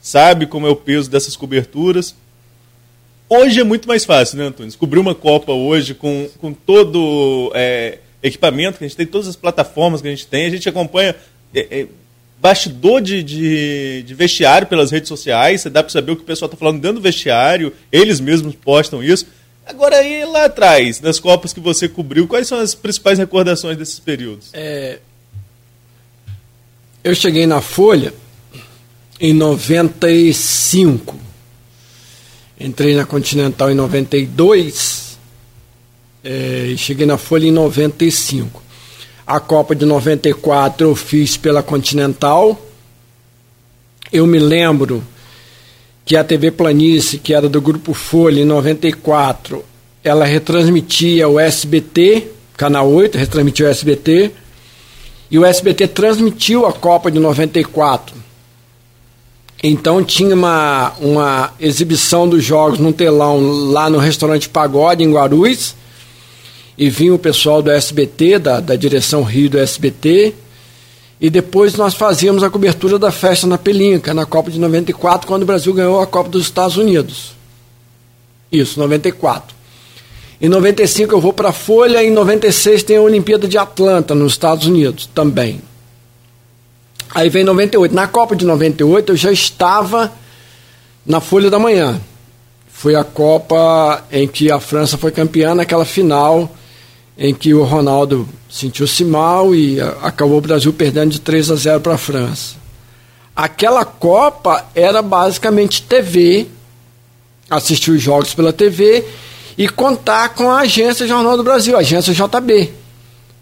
sabe como é o peso dessas coberturas. Hoje é muito mais fácil, né, Antônio? Cobrir uma Copa hoje com, com todo é, equipamento que a gente tem, todas as plataformas que a gente tem, a gente acompanha é, é, bastidor de, de, de, vestiário pelas redes sociais, você dá para saber o que o pessoal está falando dentro do vestiário, eles mesmos postam isso. Agora aí lá atrás, das Copas que você cobriu, quais são as principais recordações desses períodos? É, eu cheguei na Folha em 95. Entrei na Continental em 92 é, e cheguei na Folha em 95. A Copa de 94 eu fiz pela Continental. Eu me lembro que a TV Planície, que era do Grupo Folha, em 94, ela retransmitia o SBT, Canal 8, retransmitia o SBT, e o SBT transmitiu a Copa de 94. Então tinha uma, uma exibição dos jogos num telão lá no restaurante Pagode, em Guarulhos, e vinha o pessoal do SBT, da, da direção Rio do SBT, e depois nós fazíamos a cobertura da festa na Pelinca, na Copa de 94, quando o Brasil ganhou a Copa dos Estados Unidos. Isso, 94. Em 95 eu vou para a Folha, em 96 tem a Olimpíada de Atlanta, nos Estados Unidos, também. Aí vem 98. Na Copa de 98 eu já estava na Folha da Manhã. Foi a Copa em que a França foi campeã naquela final em que o Ronaldo sentiu-se mal e acabou o Brasil perdendo de 3 a 0 para a França. Aquela Copa era basicamente TV, assistir os jogos pela TV e contar com a agência Jornal do Brasil, a agência JB.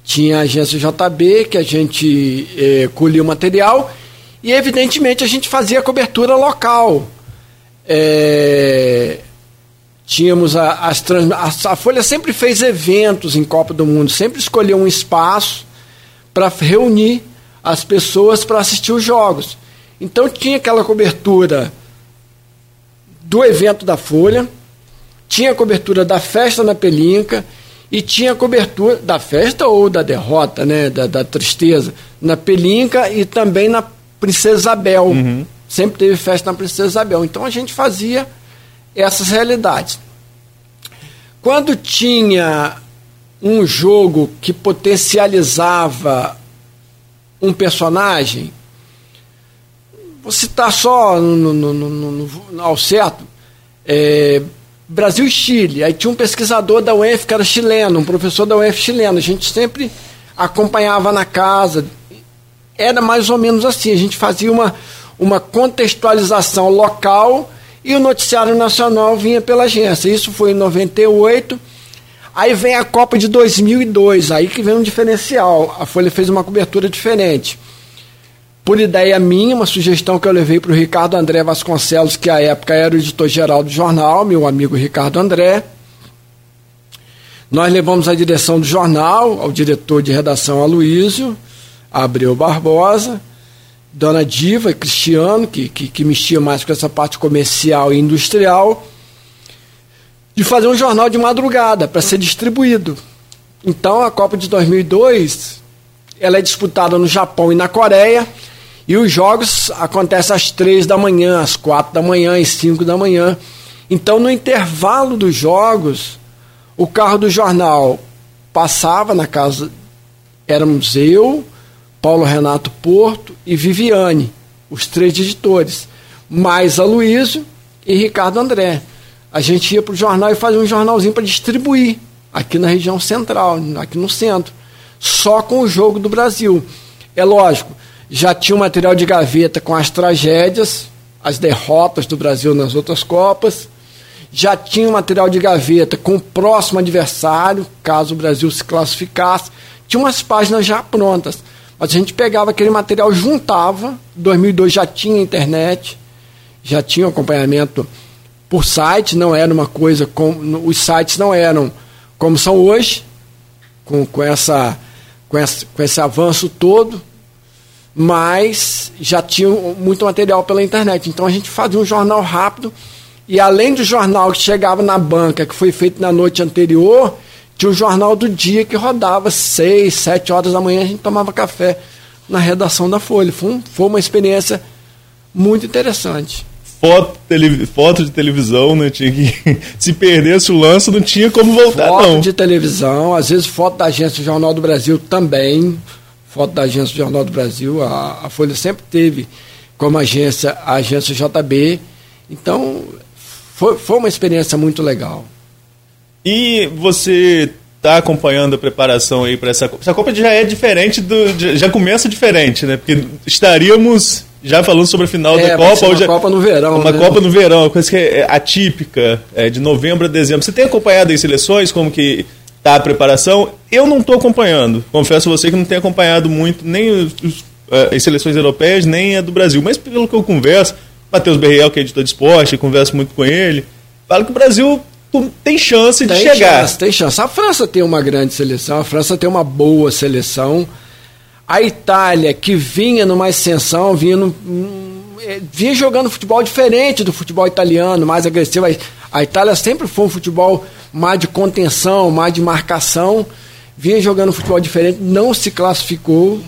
Tinha a agência JB que a gente eh, colhia o material e, evidentemente, a gente fazia cobertura local. É, Tínhamos a, as trans, a, a, Folha sempre fez eventos em Copa do Mundo, sempre escolheu um espaço para reunir as pessoas para assistir os jogos. Então tinha aquela cobertura do evento da Folha, tinha a cobertura da festa na Pelinca e tinha cobertura da festa ou da derrota, né, da, da tristeza, na Pelinca e também na Princesa Isabel. Uhum. Sempre teve festa na Princesa Isabel. Então a gente fazia essas realidades. Quando tinha um jogo que potencializava um personagem, vou citar só no, no, no, no ao certo, é, Brasil e Chile. Aí tinha um pesquisador da UENF que era chileno, um professor da UENF chileno. A gente sempre acompanhava na casa. Era mais ou menos assim, a gente fazia uma, uma contextualização local e o noticiário nacional vinha pela agência. Isso foi em 98. Aí vem a Copa de 2002, aí que vem um diferencial. A Folha fez uma cobertura diferente. Por ideia minha, uma sugestão que eu levei para o Ricardo André Vasconcelos, que à época era o editor-geral do jornal, meu amigo Ricardo André. Nós levamos a direção do jornal ao diretor de redação Aloísio Abreu Barbosa Dona Diva e Cristiano, que, que, que mexia mais com essa parte comercial e industrial, de fazer um jornal de madrugada para ser distribuído. Então a Copa de 2002 ela é disputada no Japão e na Coreia e os jogos acontecem às três da manhã, às quatro da manhã, às cinco da manhã. Então no intervalo dos jogos o carro do jornal passava na casa éramos eu, Paulo Renato Porto e Viviane, os três editores, mais Aloysio e Ricardo André. A gente ia para o jornal e fazia um jornalzinho para distribuir aqui na região central, aqui no centro, só com o jogo do Brasil. É lógico, já tinha um material de gaveta com as tragédias, as derrotas do Brasil nas outras Copas, já tinha um material de gaveta com o próximo adversário, caso o Brasil se classificasse, tinha umas páginas já prontas. Mas a gente pegava aquele material, juntava. 2002 já tinha internet, já tinha acompanhamento por site, não era uma coisa como os sites não eram como são hoje, com, com, essa, com, essa, com esse avanço todo, mas já tinha muito material pela internet. Então a gente fazia um jornal rápido E além do jornal que chegava na banca, que foi feito na noite anterior, tinha o jornal do dia que rodava seis, sete horas da manhã, a gente tomava café na redação da Folha. Foi, um, foi uma experiência muito interessante. Foto, tele, foto de televisão, né? Tinha que, se perdesse o lance, não tinha como voltar, foto não. Foto de televisão, às vezes foto da agência Jornal do Brasil também. Foto da agência Jornal do Brasil. A, a Folha sempre teve como agência a agência JB. Então, foi, foi uma experiência muito legal. E você está acompanhando a preparação aí para essa Copa? Essa Copa já é diferente, do, já começa diferente, né? Porque estaríamos já falando sobre a final é, da Copa. Uma hoje Copa no verão. Uma né? Copa no verão, uma coisa que é atípica, é de novembro a dezembro. Você tem acompanhado as seleções, como que está a preparação? Eu não estou acompanhando. Confesso a você que não tenho acompanhado muito nem os, os, as seleções europeias, nem a do Brasil. Mas pelo que eu converso, Matheus Berriel, que é editor de esporte, converso muito com ele, fala que o Brasil tem chance tem de chegar. Chance, tem chance. A França tem uma grande seleção, a França tem uma boa seleção. A Itália, que vinha numa ascensão, vinha, no, vinha jogando futebol diferente do futebol italiano, mais agressivo. A Itália sempre foi um futebol mais de contenção, mais de marcação. Vinha jogando futebol diferente, não se classificou.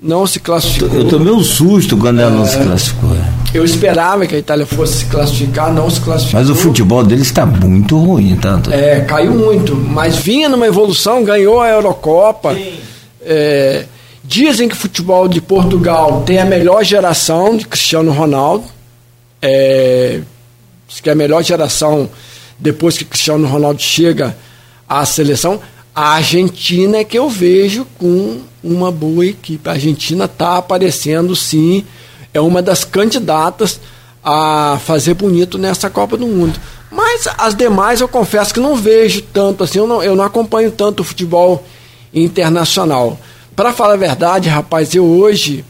Não se classificou. Eu tomei um susto quando ela não se classificou. Eu esperava que a Itália fosse se classificar, não se classificou. Mas o futebol deles está muito ruim, tanto. É, caiu muito. Mas vinha numa evolução, ganhou a Eurocopa. É, dizem que o futebol de Portugal tem a melhor geração de Cristiano Ronaldo. É, diz que é a melhor geração depois que Cristiano Ronaldo chega à seleção. A Argentina é que eu vejo com uma boa equipe. A Argentina está aparecendo, sim, é uma das candidatas a fazer bonito nessa Copa do Mundo. Mas as demais eu confesso que não vejo tanto assim, eu não, eu não acompanho tanto o futebol internacional. Para falar a verdade, rapaz, eu hoje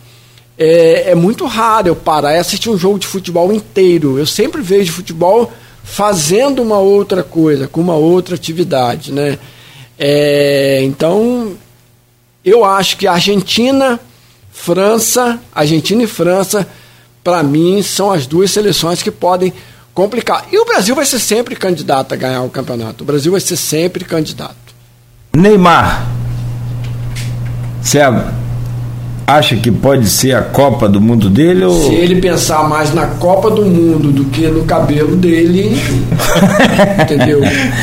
é, é, muito raro eu parar e assistir um jogo de futebol inteiro. Eu sempre vejo futebol fazendo uma outra coisa, com uma outra atividade, né? É, então, eu acho que Argentina, França, Argentina e França, para mim, são as duas seleções que podem complicar. E o Brasil vai ser sempre candidato a ganhar o campeonato. O Brasil vai ser sempre candidato. Neymar. Você acha que pode ser a Copa do Mundo dele? Ou... Se ele pensar mais na Copa do Mundo do que no cabelo dele, entendeu?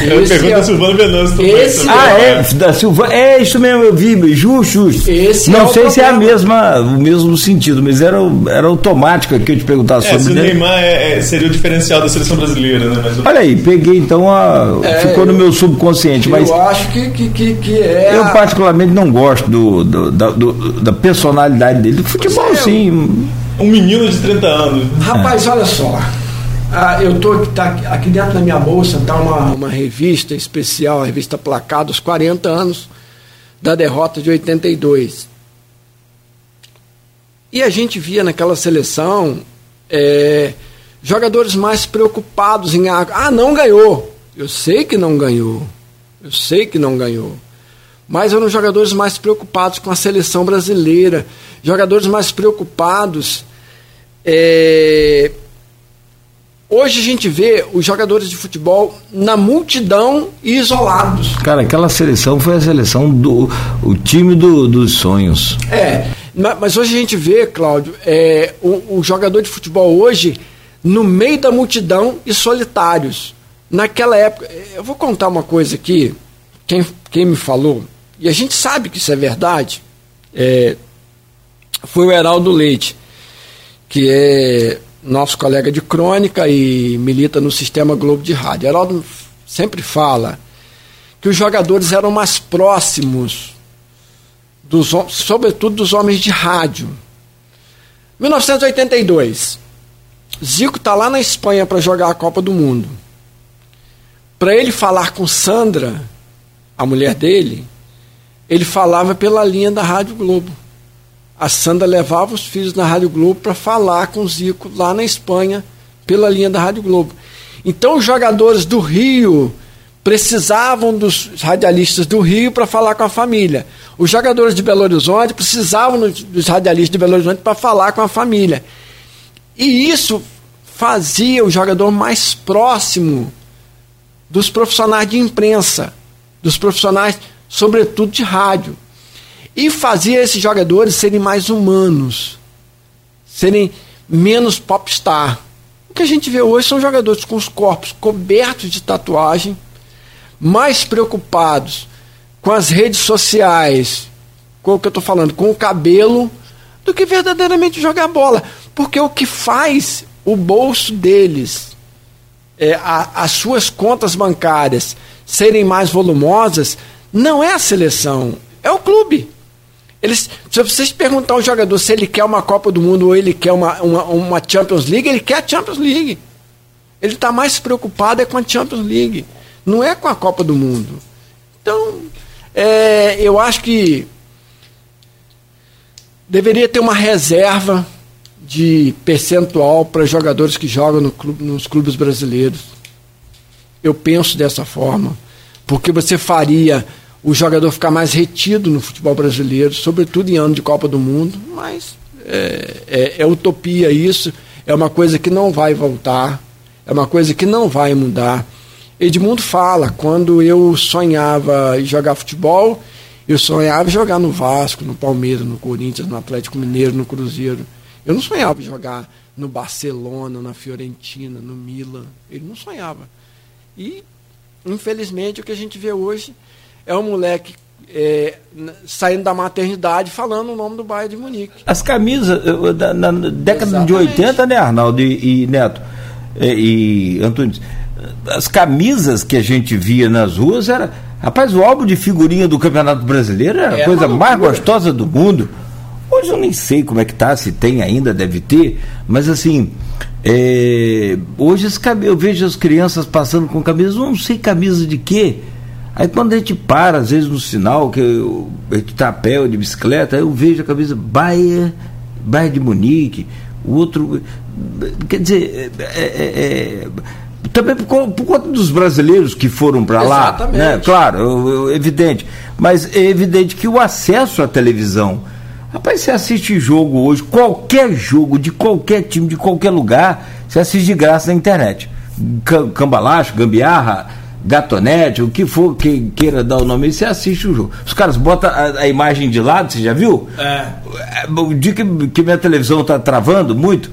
Eu esse pergunto é, da Silvana Venâncio esse Ah, é, da Silvana. É isso mesmo, eu vi, justo, justo. Esse Não é sei se é a mesma, o mesmo sentido, mas era, era automático aqui eu te perguntar É, sobre se o? Neymar é, é, seria o diferencial da seleção brasileira, né? Mas Olha aí, peguei então a. É, ficou no eu- meu subconsciente, mas eu acho que, que, que, que é. eu particularmente não gosto do, do- da, do- da personalidade dele. Do futebol, é, sim. um menino de 30 anos. Rapaz, olha só. Ah, eu tô aqui, tá, aqui dentro da minha bolsa tá uma, uma revista especial, a revista Placá dos 40 anos da derrota de 82. E a gente via naquela seleção é, jogadores mais preocupados em ah, não ganhou. Eu sei que não ganhou. Eu sei que não ganhou. Mas eram jogadores mais preocupados com a seleção brasileira, jogadores mais preocupados. é, Hoje a gente vê os jogadores de futebol na multidão e isolados. Cara, aquela seleção foi a seleção do. o time do, dos sonhos. É, ma- mas hoje a gente vê, Cláudio, é, o, o jogador de futebol hoje no meio da multidão e solitários. Naquela época, eu vou contar uma coisa aqui, quem, quem me falou, e a gente sabe que isso é verdade, é, foi o Heraldo Leite, que é nosso colega de crônica e milita no Sistema Globo de Rádio. Heraldo sempre fala que os jogadores eram mais próximos dos, sobretudo dos homens de rádio. 1982. Zico está lá na Espanha para jogar a Copa do Mundo. Para ele falar com Sandra, a mulher dele, ele falava pela linha da Rádio Globo. A Sandra levava os filhos na Rádio Globo para falar com o Zico lá na Espanha pela linha da Rádio Globo. Então os jogadores do Rio precisavam dos radialistas do Rio para falar com a família. Os jogadores de Belo Horizonte precisavam dos- radialistas de Belo Horizonte para falar com a família. E isso fazia o jogador mais próximo dos profissionais de imprensa, dos profissionais, sobretudo de rádio. E fazia esses jogadores serem mais humanos, serem menos popstar. O que a gente vê hoje são jogadores com os corpos cobertos de tatuagem, mais preocupados com as redes sociais, com o que eu estou falando, com o cabelo, do que verdadeiramente jogar bola. Porque o que faz o bolso deles, é, a, as suas contas bancárias serem mais volumosas, não é a seleção, é o clube. Eles, se vocês perguntar ao jogador se ele quer uma Copa do Mundo ou ele quer uma, uma, uma Champions League, ele quer a Champions League. Ele está mais preocupado é com a Champions League, não é com a Copa do Mundo. Então, é, eu acho que deveria ter uma reserva de percentual para jogadores que jogam no clube, nos clubes brasileiros. Eu penso dessa forma, porque você faria o jogador ficar mais retido no futebol brasileiro, sobretudo em ano de Copa do Mundo, mas é, é, é utopia isso, é uma coisa que não vai voltar, é uma coisa que não vai mudar. Edmundo fala, quando eu sonhava em jogar futebol, eu sonhava em jogar no Vasco, no Palmeiras, no Corinthians, no Atlético Mineiro, no Cruzeiro. Eu não sonhava em jogar no Barcelona, na Fiorentina, no Milan. Ele não sonhava. E, infelizmente, o que a gente vê hoje é um moleque é, saindo da maternidade falando o nome do bairro de Munique. As camisas, na, década Exatamente. de 80, né, Arnaldo e, e Neto e, e Antunes, as camisas que a gente via nas ruas era. Rapaz, o álbum de figurinha do Campeonato Brasileiro era a é coisa mais gostosa do mundo. Hoje eu nem sei como é que tá, se tem ainda, deve ter, mas assim, é, hoje eu vejo as crianças passando com camisas, não sei camisa de quê. Aí quando a gente para, às vezes no sinal, que eu, a gente tá a pé ou de bicicleta, eu vejo a camisa Baia, Baia de Munique, o outro. Quer dizer, é, é, é também por, por, conta dos brasileiros que foram para lá. Né? Claro, eu, eu, evidente. Mas é evidente que o acesso à televisão Rapaz, você assiste jogo hoje, qualquer jogo, de qualquer time, de qualquer lugar, você assiste de graça na internet. Cambalacho, gambiarra, gatonete, o que for que queira dar o nome, você assiste o jogo. Os caras botam a, a imagem de lado, você já viu? É. é o dia que, que minha televisão está travando muito,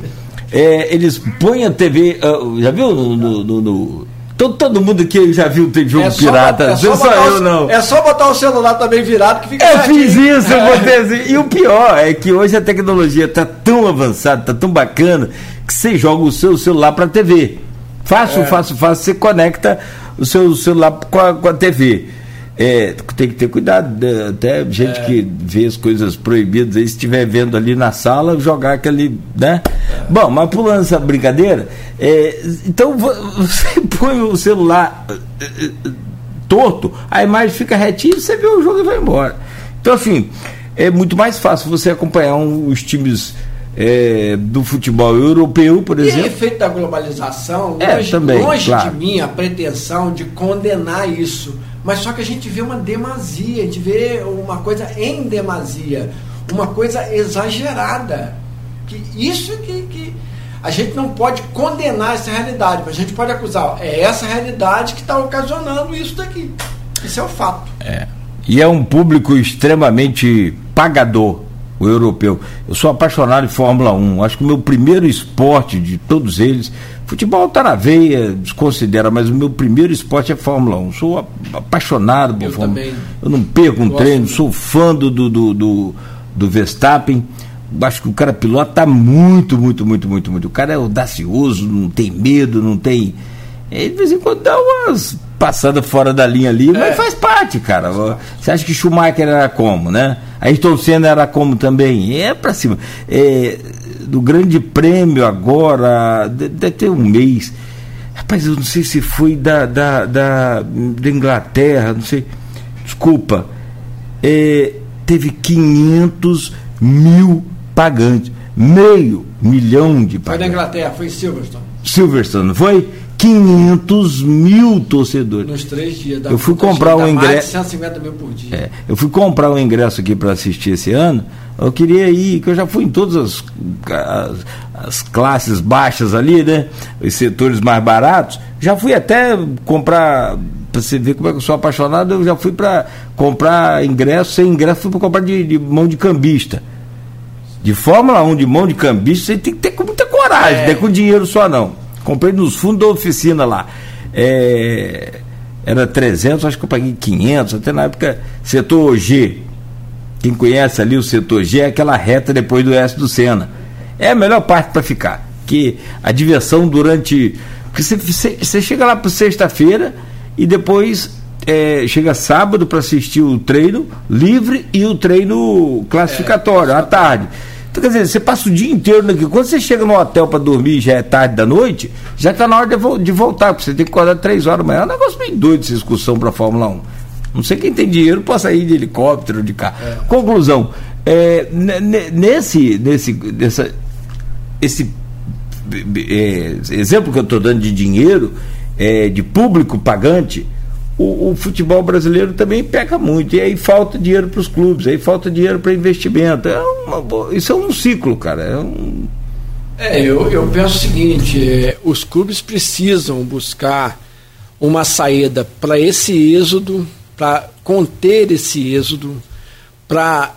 é, eles põem a TV, uh, ah, já viu no, no, no Todo, todo mundo que já viu tem jogo é pirata, é só, só eu o, não. É só botar o celular também virado que fica. Eu fiz isso, eu botei assim. E o pior é que hoje a tecnologia está tão avançada, está tão bacana, que você joga o seu celular para a TV. Fácil, é. fácil, fácil, você conecta o seu celular com a, com a TV. É, tem que ter cuidado, né? até gente é. que vê as coisas proibidas aí, se estiver vendo ali na sala, jogar aquele, né? É. Bom, mas pulando essa brincadeira, é, então você põe o celular é, é, torto, a imagem fica retinha, você vê o jogo e vai embora. Então, assim, é muito mais fácil você acompanhar um, os times é, do futebol europeu, por exemplo. E efeito da globalização, é, longe, também, longe claro. de mim a pretensão de condenar isso mas só que a gente vê uma demasia, a gente vê uma coisa em demasia, uma coisa exagerada. Que isso que, que a gente não pode condenar essa realidade, mas a gente pode acusar. É essa realidade que está ocasionando isso daqui. Isso é o fato. É. E é um público extremamente pagador, o europeu. Eu sou apaixonado de Fórmula 1. Acho que o meu primeiro esporte de todos eles Futebol está na veia, desconsidera, mas o meu primeiro esporte é Fórmula 1. Sou apaixonado por eu Fórmula 1. Eu não perco um treino, sou fã do, do, do, do Verstappen. Acho que o cara piloto está muito, muito, muito, muito, muito. O cara é audacioso, não tem medo, não tem. Ele, de vez em quando dá umas passadas fora da linha ali, é. mas faz parte, cara. Você acha que Schumacher era como, né? Ayrton Senna era como também. É para cima. É, do Grande Prêmio agora, deve ter um mês. Rapaz, eu não sei se foi da, da, da, da Inglaterra, não sei. Desculpa. É, teve 500 mil pagantes. Meio milhão de pagantes. Foi da Inglaterra, foi em Silverstone. Silverstone, não foi? 500 mil torcedores. Nos três dias. eu fui comprar um ingresso. 150 mil por dia. É, eu fui comprar um ingresso aqui para assistir esse ano. Eu queria ir, que eu já fui em todas as, as, as, classes baixas ali, né? Os setores mais baratos. Já fui até comprar, para você ver como é que eu sou apaixonado, eu já fui para comprar ingresso, sem ingresso, fui para comprar de, de, mão de cambista. De Fórmula 1, de mão de cambista, você tem que ter muita coragem, é. não é com dinheiro só não. Comprei nos fundos da oficina lá. É, era 300, acho que eu paguei 500, até na época, setor G. Quem conhece ali o setor G é aquela reta depois do S do Sena. É a melhor parte para ficar. Que a diversão durante. Porque você, você, chega lá para sexta-feira e depois é, chega sábado para assistir o treino livre e o treino classificatório é, à tarde. Então, quer dizer, você passa o dia inteiro aqui. Quando você chega no hotel para dormir já é tarde da noite, já está na hora de, vo de voltar, porque você tem que acordar três horas da manhã. É um negócio meio doido essa excursão para a Fórmula 1. Não sei quem tem dinheiro para sair de helicóptero, de carro. É. Conclusão, é, nesse, nesse, nessa, esse é, exemplo que eu estou dando de dinheiro, é, de público pagante, o, o, futebol brasileiro também peca muito. E aí falta dinheiro para os clubes, aí falta dinheiro para investimento. É uma, isso é um ciclo, cara. É, um... é eu, eu penso o seguinte: é, os clubes precisam buscar uma saída para esse êxodo, para conter esse êxodo, para.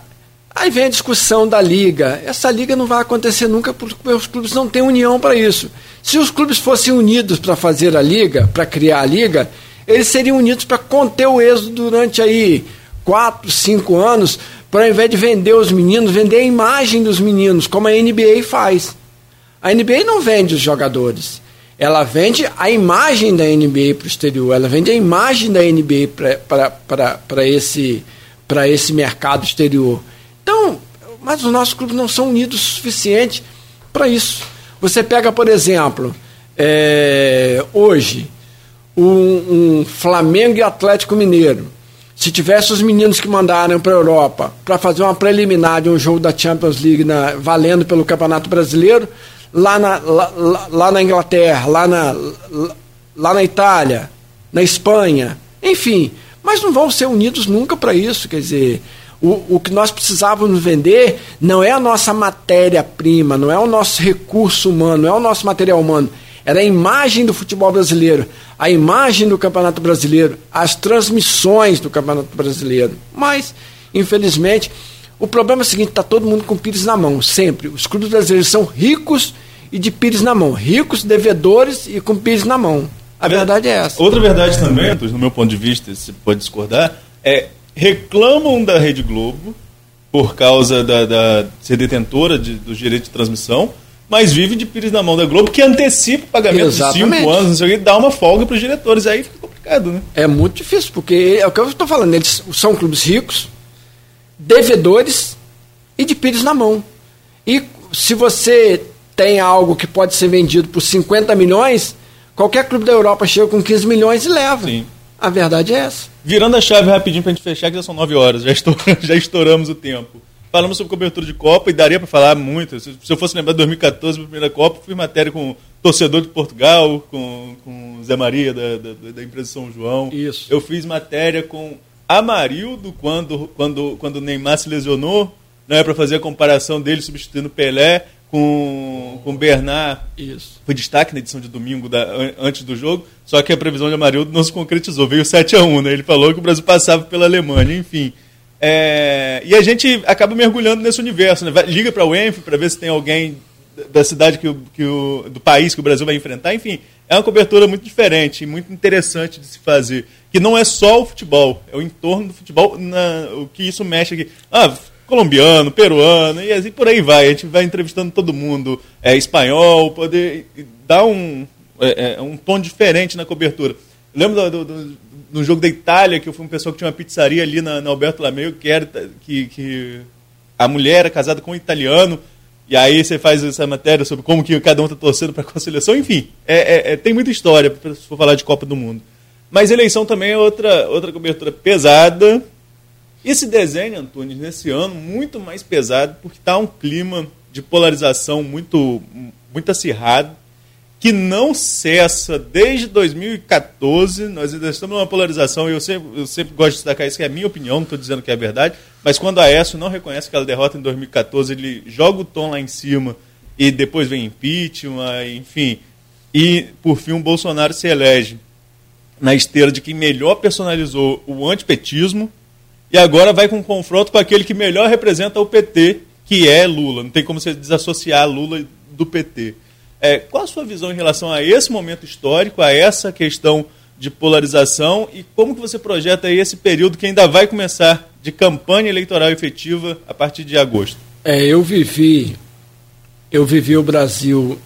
Aí vem a discussão da liga. Essa liga não vai acontecer nunca porque os clubes não têm união para isso. Se os clubes fossem unidos para fazer a liga, para criar a liga, eles seriam unidos para conter o êxodo durante aí quatro, cinco anos, para ao invés de vender os meninos, vender a imagem dos meninos, como a NBA faz. A NBA não vende os jogadores. Ela vende a imagem da NBA para o exterior, ela vende a imagem da NBA para esse, esse mercado exterior. Então, mas os nossos clubes não são unidos o suficiente para isso. Você pega, por exemplo, é, hoje, um, um Flamengo e Atlético Mineiro, se tivesse os meninos que mandaram para a Europa para fazer uma preliminar de um jogo da Champions League na, valendo pelo Campeonato Brasileiro, lá na, lá, lá na Inglaterra, lá na, lá na Itália, na Espanha, enfim, mas não vão ser unidos nunca para isso. Quer dizer, o, o que nós precisávamos vender não é a nossa matéria-prima, não é o nosso recurso humano, não é o nosso material humano era a imagem do futebol brasileiro, a imagem do Campeonato Brasileiro, as transmissões do Campeonato Brasileiro. Mas, infelizmente, o problema é o seguinte: está todo mundo com pires na mão, sempre. Os clubes brasileiros são ricos e de pires na mão. Ricos, devedores e com pires na mão. A verdade é essa. Outra verdade também, no meu ponto de vista, você pode discordar, é reclamam da Rede Globo por causa da, da ser detentora de, do direito de transmissão mas vive de pires na mão da Globo, que antecipa o pagamento Exatamente. de cinco anos, não sei o que, dá uma folga para os diretores. Aí fica complicado, né? É muito difícil, porque é o que eu estou falando, eles são clubes ricos, devedores e de pires na mão. E se você tem algo que pode ser vendido por 50 milhões, qualquer clube da Europa chega com 15 milhões e leva. Sim. A verdade é essa. Virando a chave rapidinho para a gente fechar, que já são 9 horas, já, já estouramos o tempo falamos sobre cobertura de Copa e daria para falar muito. Se, eu fosse lembrar de 2014, a primeira Copa, fiz matéria com torcedor de Portugal, com, com Zé Maria, da, da, da empresa São João. Isso. Eu fiz matéria com Amarildo, quando, quando, quando o Neymar se lesionou, não é para fazer a comparação dele substituindo Pelé com com Bernard. Isso. Foi destaque na edição de domingo da, antes do jogo, só que a previsão de Amarildo não se concretizou. Veio 7 a 1 né? Ele falou que o Brasil passava pela Alemanha, enfim. É, e a gente acaba mergulhando nesse universo, né? liga para o ENF para ver se tem alguém da cidade que o, que o, do país que o Brasil vai enfrentar. Enfim, é uma cobertura muito diferente muito interessante de se fazer. Que não é só o futebol, é o entorno do futebol, na, o que isso mexe aqui. Ah, colombiano, peruano, e assim por aí vai. A gente vai entrevistando todo mundo, é espanhol, poder dar um, é, é, um tom diferente na cobertura. Lembro do, do, no jogo da Itália, que eu fui um pessoal que tinha uma pizzaria ali na, na Alberto Lameu, que era que, que a mulher era casada com um italiano, e aí você faz essa matéria sobre como que cada um está torcendo para a seleção, enfim, é, é, é, tem muita história se for falar de Copa do Mundo. Mas eleição também é outra, outra cobertura pesada. Esse desenho, Antunes, nesse ano, muito mais pesado, porque está um clima de polarização muito, muito acirrado que não cessa desde 2014. Nós ainda estamos numa polarização, e eu sempre, eu sempre gosto de destacar isso, que é a minha opinião, não estou dizendo que é verdade, mas quando a Aécio não reconhece aquela derrota em 2014, ele joga o tom lá em cima e depois vem impeachment, enfim. E, por fim, o Bolsonaro se elege na esteira de quem melhor personalizou o antipetismo e agora vai com um confronto com aquele que melhor representa o PT, que é Lula. Não tem como você desassociar Lula do PT. É, qual a sua visão em relação a esse momento histórico, a essa questão de polarização e como que você projeta esse período que ainda vai começar de campanha eleitoral efetiva a partir de agosto? É, eu vivi, eu vivi o Brasil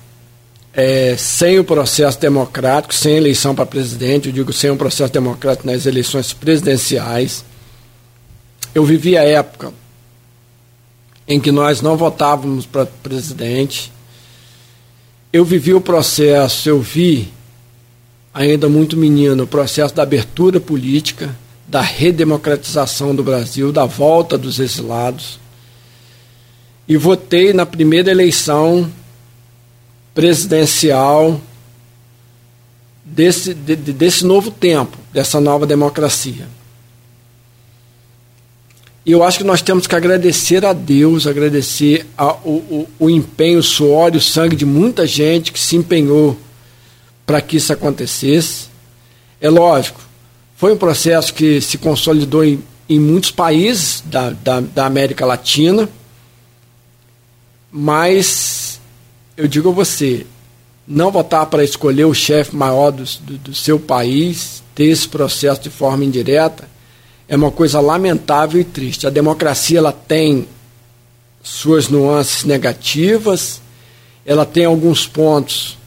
é, sem o processo democrático, sem eleição para presidente, eu digo sem um processo democrático nas eleições presidenciais. Eu vivi a época em que nós não votávamos para presidente. Eu vivi o processo, eu vi, ainda muito menino, o processo da abertura política, da redemocratização do Brasil, da volta dos exilados. E votei na primeira eleição presidencial desse, de, desse novo tempo, dessa nova democracia. E eu acho que nós temos que agradecer a Deus, agradecer a, o, o, o empenho, o suor e o sangue de muita gente que se empenhou para que isso acontecesse. É lógico, foi um processo que se consolidou em, em muitos países da, da, da América Latina, mas eu digo a você, não votar para escolher o chefe maior do, do, do, seu país, ter esse processo de forma indireta, é uma coisa lamentável e triste. A democracia ela tem suas nuances negativas, ela tem alguns pontos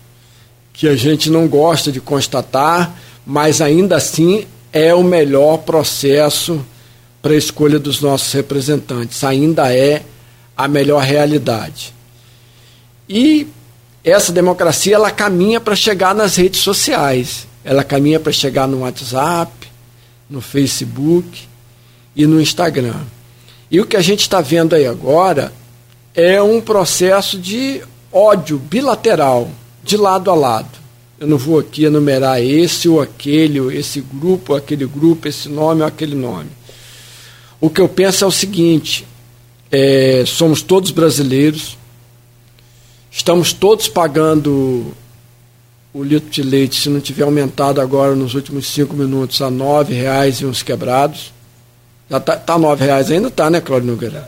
que a gente não gosta de constatar, mas ainda assim é o melhor processo para a escolha dos nossos representantes, ainda é a melhor realidade. E essa democracia ela caminha para chegar nas redes sociais, ela caminha para chegar no WhatsApp, no Facebook e no Instagram. E o que a gente está vendo aí agora é um processo de ódio bilateral, de lado a lado. Eu não vou aqui enumerar esse ou aquele, esse grupo, aquele grupo, esse nome ou aquele nome. O que eu penso é o seguinte: é, somos todos brasileiros, Estamos todos pagando o litro de leite, se não tiver aumentado agora nos últimos cinco minutos, a nove reais e uns quebrados. Já está tá nove reais ainda, tá, né, Cláudio Nogueira?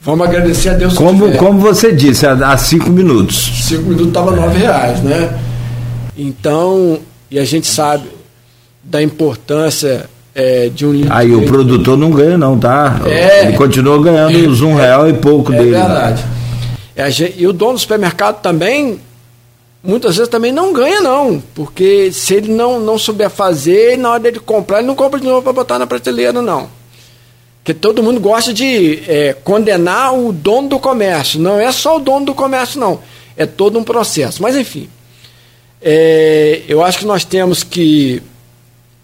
Vamos agradecer a Deus. Como, como você disse, há cinco minutos. Cinco minutos estava nove reais, né? Então, e a gente sabe da importância é, de um litro. Aí o produtor não ganha, não, tá? É, Ele continua ganhando uns um real e pouco é dele. É verdade. É, e o dono do supermercado também, muitas vezes também não ganha, não. Porque se ele não, não souber fazer, na hora dele comprar, ele não compra de novo para botar na prateleira, não. Porque todo mundo gosta de é, condenar o dono do comércio. Não é só o dono do comércio, não. É todo um processo. Mas, enfim, é, eu acho que nós temos que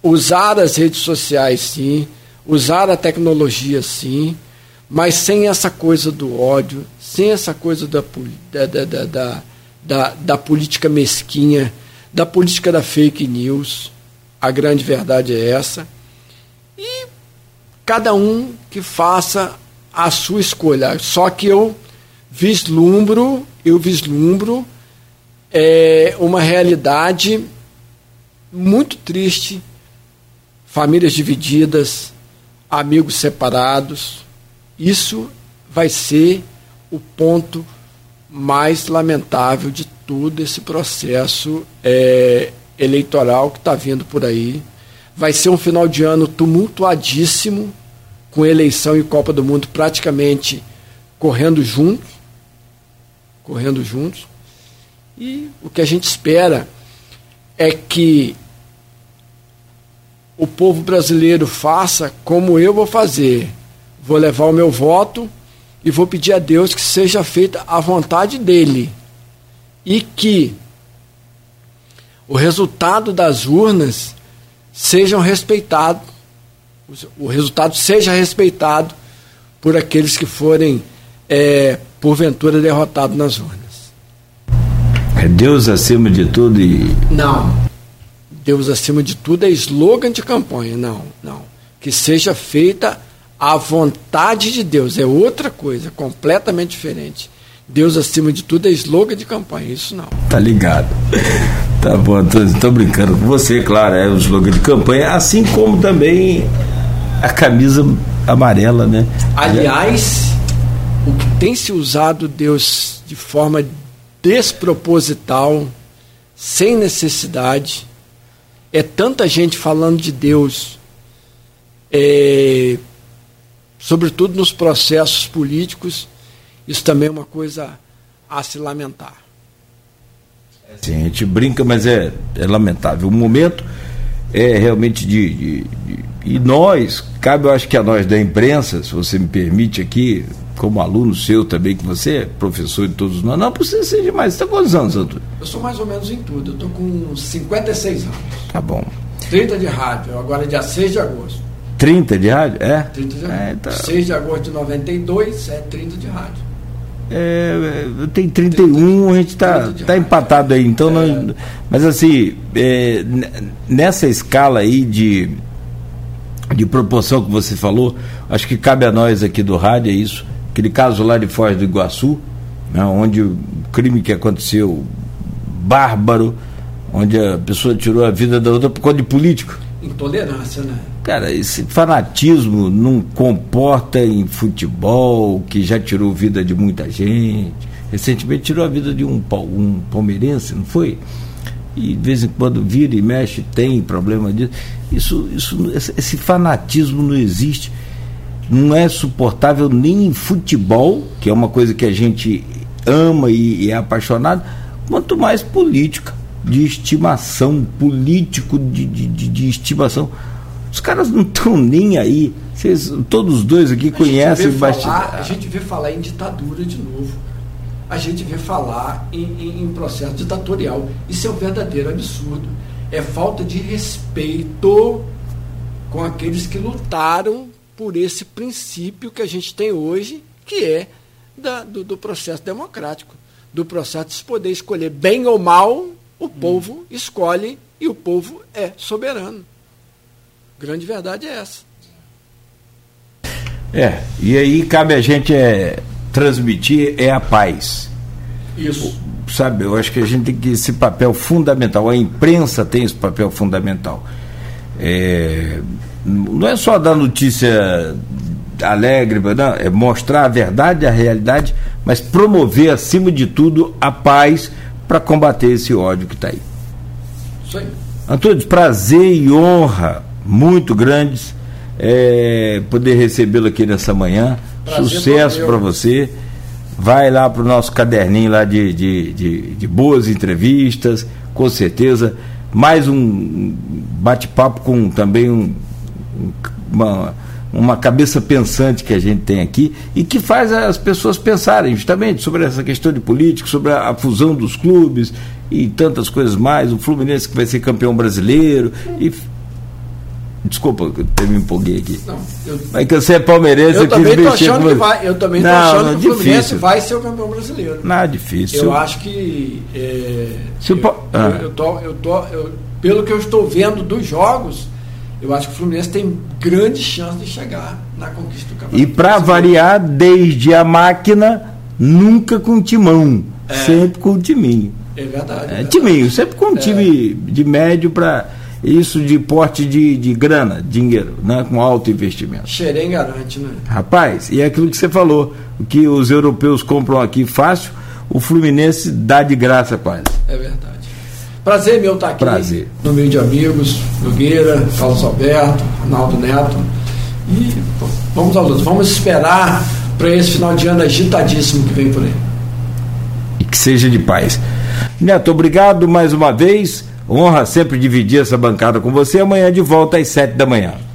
usar as redes sociais, sim, usar a tecnologia, sim, mas sem essa coisa do ódio, sem essa coisa da, da, da, da, da, da política mesquinha, da política da fake news. A grande verdade é essa. E cada um que faça a sua escolha. Só que eu vislumbro, eu vislumbro é, uma realidade muito triste, famílias divididas, amigos separados, isso vai ser o ponto mais lamentável de todo esse processo é, eleitoral que está vindo por aí. Vai ser um final de ano tumultuadíssimo, com eleição e Copa do Mundo praticamente correndo juntos, correndo juntos. E o que a gente espera é que o povo brasileiro faça como eu vou fazer vou levar o meu voto e vou pedir a Deus que seja feita a vontade dele e que o resultado das urnas sejam respeitado, o resultado seja respeitado por aqueles que forem é, porventura derrotados nas urnas. É Deus acima de tudo e. Não. Deus acima de tudo é slogan de campanha. Não, não. Que seja feita a vontade de Deus. É outra coisa, completamente diferente. Deus acima de tudo é slogan de campanha. Isso não. Tá ligado. Tá bom, tô, tô brincando com você, claro, é o slogan de campanha, assim como também a camisa amarela, né? Aliás, o que tem se usado Deus de forma desproposital, sem necessidade, é tanta gente falando de Deus, é, sobretudo nos processos políticos, isso também é uma coisa a se lamentar. Sim, a gente brinca, mas é, é lamentável. O momento é realmente de, de, de, E nós, cabe eu acho que a nós da imprensa, se você me permite aqui, como aluno seu também, que você é professor de todos nós, não precisa ser demais. Você está quantos anos, Antônio? Eu sou mais ou menos em tudo. Eu estou com 56 anos. Tá bom. 30 de rádio, agora é dia 6 de agosto. 30 de rádio? É? 30 de agosto. É, tá... 6 de agosto de 92 é 30 de rádio. É, tem 31, a gente está tá empatado aí. Então, é. nós, mas assim, é, nessa escala aí de, de proporção que você falou, acho que cabe a nós aqui do rádio, é isso. Aquele caso lá de Foz do Iguaçu, né, onde o crime que aconteceu bárbaro, onde a pessoa tirou a vida da outra por conta de político. Intolerância, né? Cara, esse fanatismo não comporta em futebol, que já tirou vida de muita gente. Recentemente tirou a vida de um, um palmeirense, não foi? E de vez em quando vira e mexe, tem problema disso. Isso, isso, esse fanatismo não existe. Não é suportável nem em futebol, que é uma coisa que a gente ama e, e é apaixonado, quanto mais política, de estimação, político de, de, de, de estimação. Os caras não estão nem aí. Vocês, todos os dois aqui a conhecem falar, A gente vê falar em ditadura de novo. A gente vê falar em, em, em processo ditatorial. Isso é um verdadeiro absurdo. É falta de respeito com aqueles que lutaram por esse princípio que a gente tem hoje, que é da, do, do, processo democrático, do processo de se poder escolher bem ou mal, o hum. povo escolhe e o povo é soberano. Grande verdade é essa. É, e aí cabe a gente é, transmitir é a paz. Isso. Sabe, eu acho que a gente tem que esse papel fundamental, a imprensa tem esse papel fundamental. É, não é só dar notícia alegre, não, é mostrar a verdade, a realidade, mas promover, acima de tudo, a paz para combater esse ódio que está aí. Isso aí. Antônio, prazer e honra muito grandes é, poder recebê-lo aqui nessa manhã. Prazer Sucesso para você. Vai lá para o nosso caderninho lá de, de, de, de, boas entrevistas, com certeza. Mais um bate-papo com também um, uma, uma cabeça pensante que a gente tem aqui e que faz as pessoas pensarem justamente sobre essa questão de política, sobre a, a fusão dos clubes e tantas coisas mais. O Fluminense que vai ser campeão brasileiro e Desculpa, eu me empolguei aqui. Não, eu, Mas que você é palmeirense, eu também tô achando que vai. Eu também não, achando não, que o Fluminense vai ser o campeão brasileiro. Não, é difícil. Eu acho que. É, eu, ah. eu, tô, eu tô, eu, pelo que eu estou vendo dos jogos, eu acho que o Fluminense tem grande chance de chegar na conquista do campeonato. E para variar, desde a máquina, nunca com timão. É. Sempre com o timinho. É verdade. É, é verdade. timinho, sempre com um time de médio para isso de porte de, de grana, dinheiro, né, com alto investimento. Xerém garante, né? Rapaz, e é aquilo que você falou, o que os europeus compram aqui fácil, o Fluminense dá de graça quase. É verdade. Prazer meu estar aqui. Prazer. No meio de amigos, Nogueira, Carlos Alberto, Ronaldo Neto. E vamos à luta. Vamos esperar para esse final de ano agitadíssimo que vem por aí. E que seja de paz. Neto, obrigado mais uma vez. Honra sempre dividir essa bancada com você. Amanhã de volta às sete da manhã.